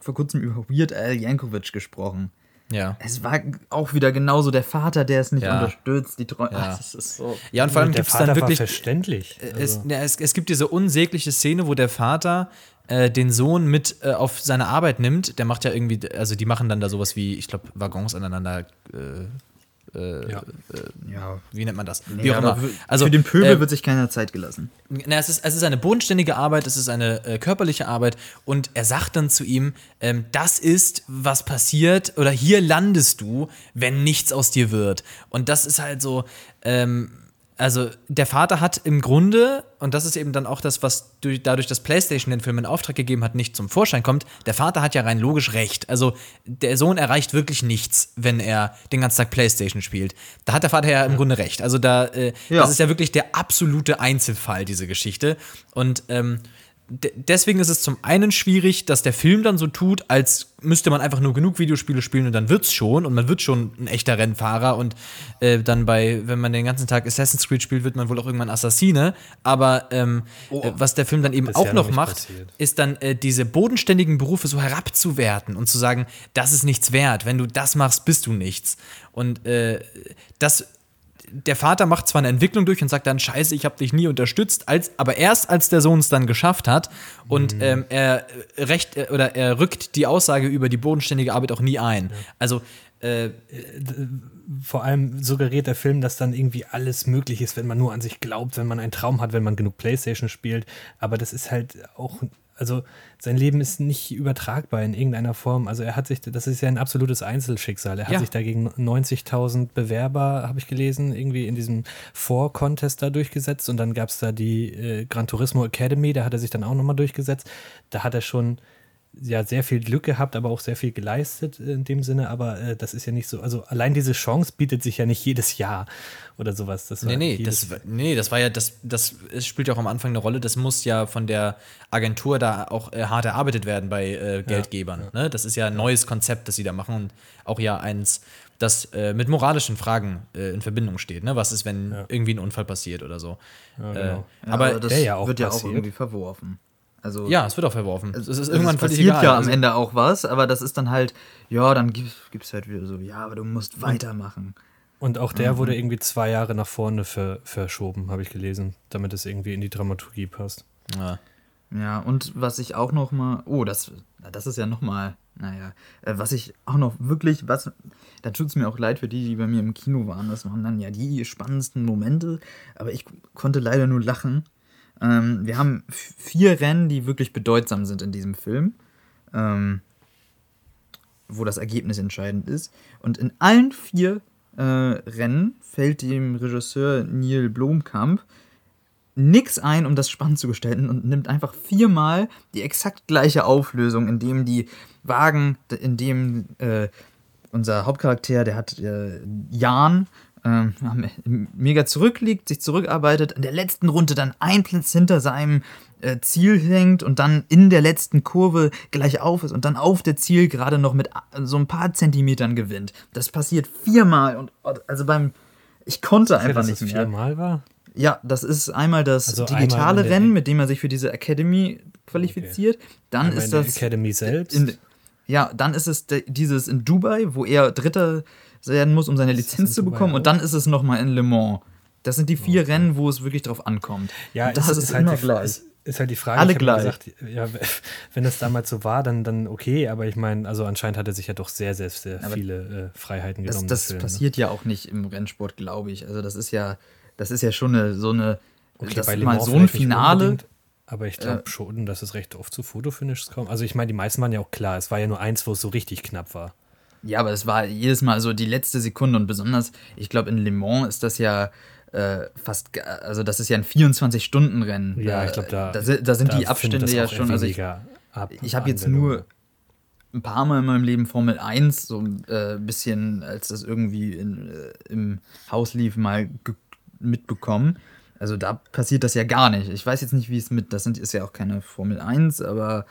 vor kurzem über Weird Al Yankovic gesprochen. Ja. Es war auch wieder genauso der Vater, der es nicht Ja. unterstützt. Die Träume. Ja. Das ist so. Ja, und vor allem der gibt es Vater dann wirklich. verständlich. Es, Also, ja, es, es gibt diese unsägliche Szene, wo der Vater äh, den Sohn mit äh, auf seine Arbeit nimmt. Der macht ja irgendwie, also die machen dann da sowas wie, ich glaube, Waggons aneinander äh, äh, Ja. Ja. wie nennt man das? Nee, wie auch immer. für- Also für den Pöbel äh, wird sich keiner Zeit gelassen. na, es, ist, es ist eine bodenständige Arbeit, es ist eine äh, körperliche Arbeit und er sagt dann zu ihm, ähm, das ist, was passiert oder hier landest du, wenn nichts aus dir wird. Und das ist halt so, ähm, also der Vater hat im Grunde, und das ist eben dann auch das, was durch, dadurch, dass PlayStation den Film in Auftrag gegeben hat, nicht zum Vorschein kommt, der Vater hat ja rein logisch recht. Also der Sohn erreicht wirklich nichts, wenn er den ganzen Tag PlayStation spielt. Da hat der Vater ja im Grunde recht. Also da, äh, Ja. das ist ja wirklich der absolute Einzelfall, diese Geschichte. Und ähm, deswegen ist es zum einen schwierig, dass der Film dann so tut, als müsste man einfach nur genug Videospiele spielen und dann wird's schon und man wird schon ein echter Rennfahrer und äh, dann bei, wenn man den ganzen Tag Assassin's Creed spielt, wird man wohl auch irgendwann Assassine. Aber ähm, äh, was der Film dann eben auch noch macht, passiert. ist dann äh, diese bodenständigen Berufe so herabzuwerten und zu sagen, das ist nichts wert. Wenn du das machst, bist du nichts. Und äh, das der Vater macht zwar eine Entwicklung durch und sagt dann, scheiße, ich habe dich nie unterstützt, als, aber erst als der Sohn es dann geschafft hat und ähm, er recht äh, oder er rückt die Aussage über die bodenständige Arbeit auch nie ein. Also äh, vor allem suggeriert der Film, dass dann irgendwie alles möglich ist, wenn man nur an sich glaubt, wenn man einen Traum hat, wenn man genug Playstation spielt. Aber das ist halt auch, also sein Leben ist nicht übertragbar in irgendeiner Form. Also er hat sich, das ist ja ein absolutes Einzelschicksal. Er hat Ja. sich dagegen 90.000 Bewerber, habe ich gelesen, irgendwie in diesem Vor-Contest da durchgesetzt. Und dann gab es da die äh, Gran Turismo Academy, da hat er sich dann auch nochmal durchgesetzt. Da hat er schon ja sehr viel Glück gehabt, aber auch sehr viel geleistet äh, in dem Sinne. Aber äh, das ist ja nicht so. Also allein diese Chance bietet sich ja nicht jedes Jahr oder sowas. Das war Nee, nee, das, nee, das war ja, das, das es spielt ja auch am Anfang eine Rolle. Das muss ja von der Agentur da auch äh, hart erarbeitet werden bei äh, Geldgebern. Ne? Das ist ja ein neues Konzept, das sie da machen und auch ja eins, das äh, mit moralischen Fragen äh, in Verbindung steht. Ne? Was ist, wenn irgendwie ein Unfall passiert oder so? Ja, äh, genau. Ja, aber das ja auch wird ja auch passiert. irgendwie verworfen. Also, ja, es wird auch verworfen. Es ist also irgendwann es völlig passiert egal. ja am Also- Ende auch was, aber das ist dann halt, ja, dann gibt es halt wieder so, ja, aber du musst weitermachen. Und auch Mhm. der wurde irgendwie zwei Jahre nach vorne ver, verschoben, habe ich gelesen, damit es irgendwie in die Dramaturgie passt. ja. Ja, und was ich auch noch mal, oh, das, das ist ja noch mal, naja, äh, was ich auch noch wirklich, was, da tut es mir auch leid für die, die bei mir im Kino waren, das waren dann ja die spannendsten Momente, aber ich konnte leider nur lachen. Ähm, wir haben vier Rennen, die wirklich bedeutsam sind in diesem Film, ähm, wo das Ergebnis entscheidend ist. Und in allen vier äh, Rennen fällt dem Regisseur Neil Blomkamp nix ein, um das spannend zu gestalten und nimmt einfach viermal die exakt gleiche Auflösung, indem die Wagen, in dem äh, unser Hauptcharakter, der hat äh, Jan, ähm, mega zurückliegt, sich zurückarbeitet, in der letzten Runde dann ein Platz hinter seinem äh, Ziel hängt und dann in der letzten Kurve gleich auf ist und dann auf der Ziel gerade noch mit a- so ein paar Zentimetern gewinnt. Das passiert viermal und also beim ich konnte einfach dass nicht mehr. viermal war? Ja, das ist einmal das Also einmal digitale in der- Rennen, mit dem er sich für diese Academy qualifiziert. Dann Einmal ist das Academy selbst. in, ja, dann ist es de, dieses in Dubai, wo er Dritter werden muss, um seine Lizenz zu bekommen. Und dann ist es nochmal in Le Mans. Das sind die vier Rennen, wo es wirklich drauf ankommt. Ja, und das es ist, halt immer die, gleich. Ist halt die Frage. Alle gleich. Gesagt, ja, wenn das damals so war, dann, dann okay, aber ich meine, also anscheinend hat er sich ja doch sehr, sehr, sehr viele äh, Freiheiten genommen. das Film, ne? passiert ja auch nicht im Rennsport, glaube ich. Also das ist ja, das ist ja schon eine, so eine, Okay, das bei Le mal so ein Finale. Aber ich glaube schon, dass es recht oft zu Fotofinishes kommt. Also ich meine, die meisten waren ja auch klar. Es war ja nur eins, wo es so richtig knapp war. Ja, aber es war jedes Mal so die letzte Sekunde und besonders, ich glaube, in Le Mans ist das ja äh, fast, also das ist ja ein 24-Stunden-Rennen. Ja, Da- ich glaube, da, da, da sind die Abstände ja schon. Also ich, ab, ich habe jetzt nur ein paar Mal in meinem Leben Formel 1 so ein äh, bisschen, als das irgendwie in, äh, im Haus lief, mal mitbekommen. Also da passiert das ja gar nicht. Ich weiß jetzt nicht, wie es mit, das sind, ist ja auch keine Formel 1, aber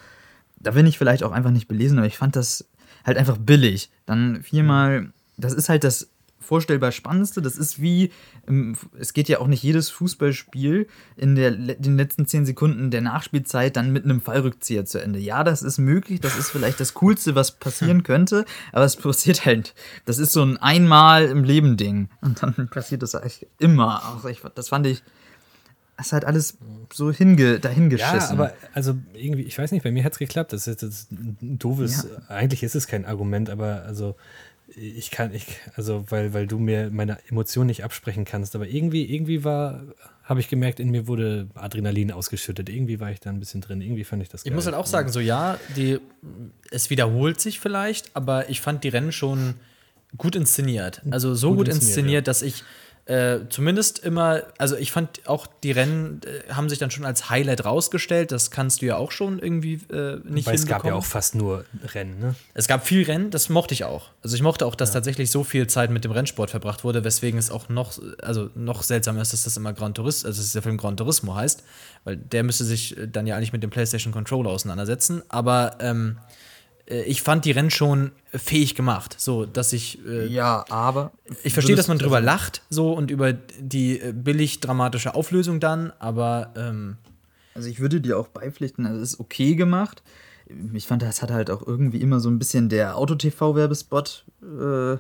da bin ich vielleicht auch einfach nicht belesen, aber ich fand das halt einfach billig. Dann viermal, das ist halt das vorstellbar Spannendste. Das ist wie, ähm, es geht ja auch nicht jedes Fußballspiel in der, den letzten zehn Sekunden der Nachspielzeit dann mit einem Fallrückzieher zu Ende. Ja, das ist möglich, das ist vielleicht das Coolste, was passieren könnte, aber es passiert halt, das ist so ein einmal im Leben Ding. Und dann passiert das eigentlich immer. Also ich, das fand ich, ist halt alles so hinge, dahingeschissen. Ja, aber also irgendwie, ich weiß nicht, bei mir hat es geklappt. Das ist jetzt ein doofes, eigentlich ist es kein Argument, aber also ich kann, ich, also weil, weil du mir meine Emotionen nicht absprechen kannst, aber irgendwie, irgendwie war, habe ich gemerkt, in mir wurde Adrenalin ausgeschüttet. Irgendwie war ich da ein bisschen drin. Irgendwie fand ich das geil. Ich muss halt auch sagen, so ja, die, es wiederholt sich vielleicht, aber ich fand die Rennen schon gut inszeniert. Also so gut, gut inszeniert, inszeniert ja. dass ich äh, zumindest immer, also ich fand auch die Rennen äh, haben sich dann schon als Highlight rausgestellt. Das kannst du ja auch schon irgendwie äh, nicht Weil es gab ja auch fast nur Rennen, ne? Es gab viel Rennen, das mochte ich auch. Also ich mochte auch, dass ja. tatsächlich so viel Zeit mit dem Rennsport verbracht wurde, weswegen es auch noch, also noch seltsamer ist, dass das immer Gran Turismo, also dass der Film Gran Turismo heißt, weil der müsste sich dann ja eigentlich mit dem PlayStation Controller auseinandersetzen. Aber ähm, äh, ich fand die Rennen schon fähig gemacht, so dass ich äh, ja, aber ich verstehe, dass man drüber lacht, so und über die äh, billig dramatische Auflösung dann, aber ähm, also ich würde dir auch beipflichten, also es ist okay gemacht. Ich fand, das hat halt auch irgendwie immer so ein bisschen der Auto-TV-Werbespot äh,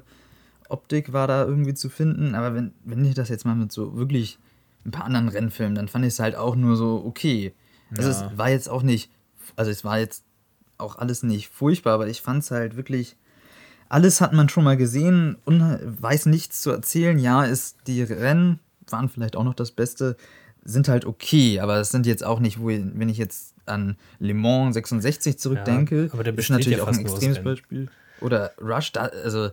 Optik war da irgendwie zu finden, aber wenn, wenn ich das jetzt mal mit so wirklich ein paar anderen Rennfilmen, dann fand ich es halt auch nur so okay. Also ja. es war jetzt auch nicht, also es war jetzt auch alles nicht furchtbar, aber ich fand es halt wirklich. Alles hat man schon mal gesehen und weiß nichts zu erzählen. Ja, ist die Rennen waren vielleicht auch noch das Beste, sind halt okay, aber es sind jetzt auch nicht, wo, wenn ich jetzt an Le Mans 66 zurückdenke, ja, aber der ist natürlich ja auch ein extremes Beispiel. Oder Rush, da, also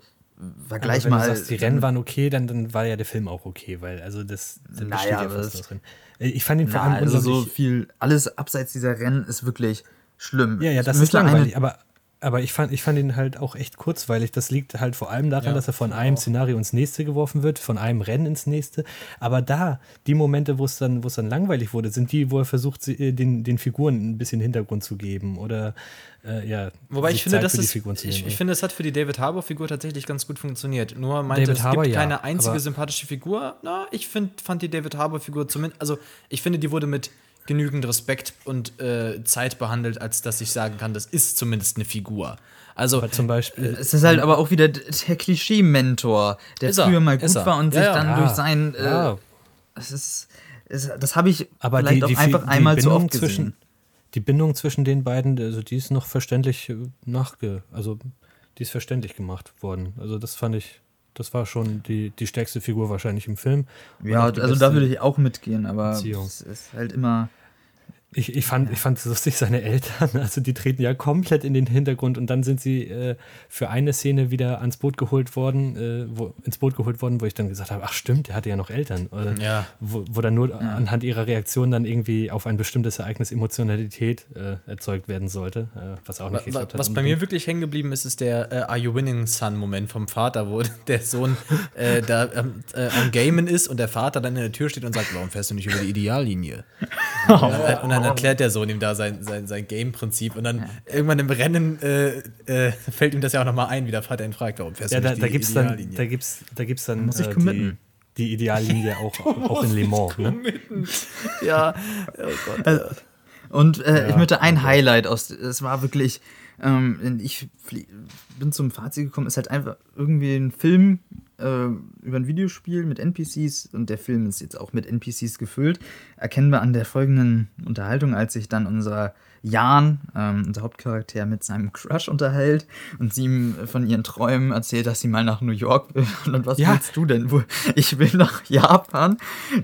vergleich wenn mal. Du sagst, die Rennen waren okay, dann, dann war ja der Film auch okay, weil also das, das naja, ja fast das, drin. Ich fand ihn vor allem also so viel, alles abseits dieser Rennen ist wirklich schlimm. Ja, ja, das ist langweilig, aber, aber ich fand, ich fand ihn halt auch echt kurzweilig. Das liegt halt vor allem daran, ja, dass er von einem auch. Szenario ins nächste geworfen wird, von einem Rennen ins nächste. Aber da, die Momente, wo es dann, wo es dann langweilig wurde, sind die, wo er versucht, äh, den, den Figuren ein bisschen Hintergrund zu geben oder äh, ja. Wobei ich finde, das ist, ich, ich, finde, es hat für die David Harbour-Figur tatsächlich ganz gut funktioniert. Nur meinte, David es Harbour, gibt keine ja, einzige sympathische Figur. Na, ich find, fand die David Harbour-Figur zumindest, also ich finde, die wurde mit genügend Respekt und äh, Zeit behandelt, als dass ich sagen kann, das ist zumindest eine Figur. Also aber zum Beispiel. Äh, es ist halt aber auch wieder der Klischee-Mentor, der früher mal gut war und ja, sich dann ja. durch sein. Äh, ja. Das ist. ist das habe ich aber vielleicht die, die, auch einfach die einmal zu oft gesehen. Zwischen, die Bindung zwischen den beiden, also die ist noch verständlich äh, nachge. Also die ist verständlich gemacht worden. Also das fand ich das war schon die, die stärkste Figur wahrscheinlich im Film. Ja, also da würde ich auch mitgehen, aber es ist halt immer ich, ich, fand, ich fand es lustig, seine Eltern, also die treten ja komplett in den Hintergrund und dann sind sie äh, für eine Szene wieder ans Boot geholt worden, äh, wo, ins Boot geholt worden, wo ich dann gesagt habe, ach stimmt, der hatte ja noch Eltern. Oder ja. Wo, wo dann nur ja. anhand ihrer Reaktion dann irgendwie auf ein bestimmtes Ereignis Emotionalität äh, erzeugt werden sollte, äh, was auch nicht Was, was bei mir wirklich hängen geblieben ist, ist der äh, Are You Winning Son-Moment vom Vater, wo der Sohn äh, da ähm, am Gamen ist und der Vater dann in der Tür steht und sagt, warum fährst du nicht über die Ideallinie? Oh. Und dann erklärt der Sohn ihm da sein, sein, sein Game-Prinzip und dann ja. irgendwann im Rennen äh, äh, fällt ihm das ja auch nochmal ein, wie der Vater ihn fragt, warum fährst ja, du nicht da, da gibt's dann, da gibt's, da gibt's dann Muss ich äh, die, die Ideallinie auch, auch in Le Mans. Ne? ja, oh Gott. Also, und äh, ja, ich möchte ein okay. Highlight aus, es war wirklich, ähm, ich bin zum Fazit gekommen, ist halt einfach irgendwie ein Film äh, über ein Videospiel mit NPCs und der Film ist jetzt auch mit NPCs gefüllt. Erkennen wir an der folgenden Unterhaltung, als sich dann unser Jan, ähm, unser Hauptcharakter, mit seinem Crush unterhält und sie ihm von ihren Träumen erzählt, dass sie mal nach New York will. Und was ja. willst du denn? Ich will nach Japan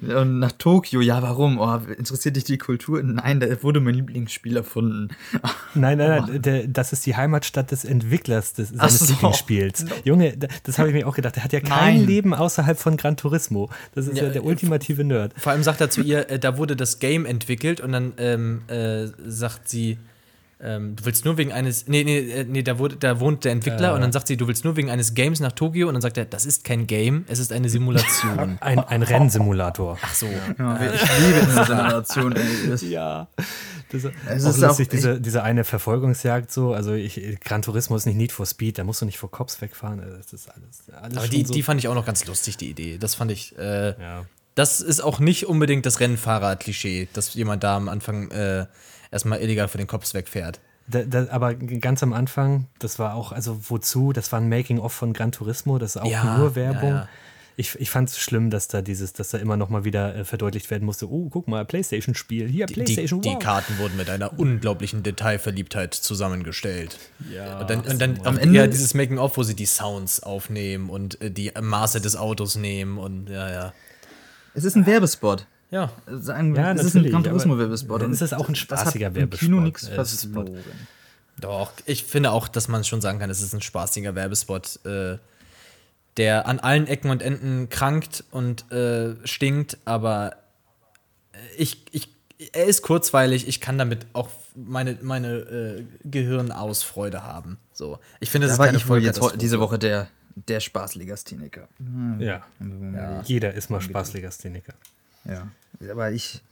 und nach Tokio. Ja, warum? Oh, interessiert dich die Kultur? Nein, da wurde mein Lieblingsspiel erfunden. Nein, nein, nein, der, das ist die Heimatstadt des Entwicklers des, seines so. Lieblingsspiels. Junge, das habe ich mir auch gedacht. Der hat ja kein nein. Leben außerhalb von Gran Turismo. Das ist ja, ja der ultimative Nerd. Vor allem sagt er zu ihr, äh, da wurde das Game entwickelt und dann ähm, äh, sagt sie, ähm, du willst nur wegen eines, nee, nee, äh, nee, da, wurde, da wohnt der Entwickler äh. und dann sagt sie, du willst nur wegen eines Games nach Tokio und dann sagt er, das ist kein Game, es ist eine Simulation. ein, ein Rennsimulator. Ach so. Ja, ich liebe diese Simulation. ja. Das, es ist lustig, auch, diese, diese eine Verfolgungsjagd so, also ich, Gran Turismo ist nicht Need for Speed, da musst du nicht vor Cops wegfahren, also das ist alles, alles Aber die, so. die fand ich auch noch ganz lustig, die Idee. Das fand ich, äh, ja. das ist auch nicht unbedingt das Rennfahrer-Klischee, dass jemand da am Anfang äh, erstmal illegal vor den Cops wegfährt. Da, da, aber ganz am Anfang, das war auch, also wozu? Das war ein Making-of von Gran Turismo, das ist auch ja, nur Werbung. Ja, ja. Ich, ich fand es schlimm, dass da dieses, dass da immer noch mal wieder äh, verdeutlicht werden musste, oh, guck mal, Playstation-Spiel, hier, Die, Playstation, die wow. Karten wurden mit einer unglaublichen Detailverliebtheit zusammengestellt. Ja, und dann, und dann Am Ende- ja, dieses Making-of, wo sie die Sounds aufnehmen und äh, die Maße des Autos nehmen und ja, ja. Es ist ein Werbespot. Ja, Sagen, Ja, es ist ein Gran aber Turismo-Werbespot. dann ist es auch ein das hat spaßiger im Werbespot, Kino nichts Spot. verloren. Doch, ich finde auch, dass man schon sagen kann, es ist ein spaßiger Werbespot, äh, der an allen Ecken und Enden krankt und äh, stinkt, aber ich, ich, er ist kurzweilig, ich kann damit auch meine, meine äh, Gehirnausfreude haben. So. Ich finde, das Da ist war keine ich wohl jetzt diese Woche der, der Spaßlegastheniker. Ja. Jeder ist mal Spaßlegastheniker. Ja. Aber ich.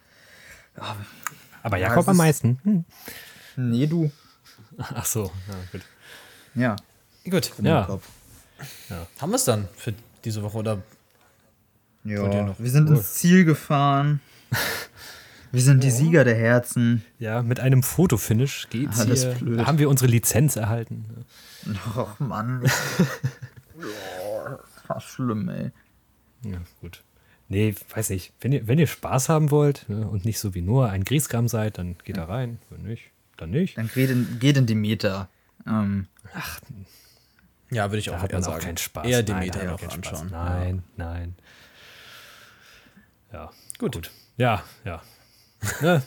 Aber Ja, Jakob es am ist- meisten. Hm. Nee, du. Ach so, ja, gut. Ja. Gut, Ja. Kopf. haben wir es dann für diese Woche oder Ja. Wir sind ins Ziel gefahren. Wir sind die Sieger der Herzen. Ja, mit einem Fotofinish geht's Alles hier. blöd. Da haben wir unsere Lizenz erhalten. Och, Mann. oh, das ist schlimm, ey. Ja, gut. Nee, weiß nicht. Wenn ihr, wenn ihr Spaß haben wollt ne, und nicht so wie nur ein Grieskram seid, dann geht da rein. Wenn nicht, dann nicht. Dann geht in, geht in die Meta. Ähm, ja, würde ich Da auch hat eher man sagen. auch keinen Spaß. Eher Nein, den da Meter hat man noch keinen Spaß. anschauen. Nein, nein. Ja, Gut. ja, ja. ne?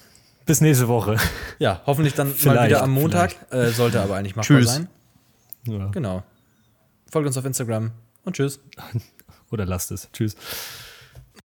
Bis nächste Woche. Ja, hoffentlich dann mal Vielleicht, wieder am Montag. Äh, sollte aber eigentlich machbar Tschüss. sein. Ja. Genau. Folgt uns auf Instagram und tschüss. Oder lasst es. Tschüss.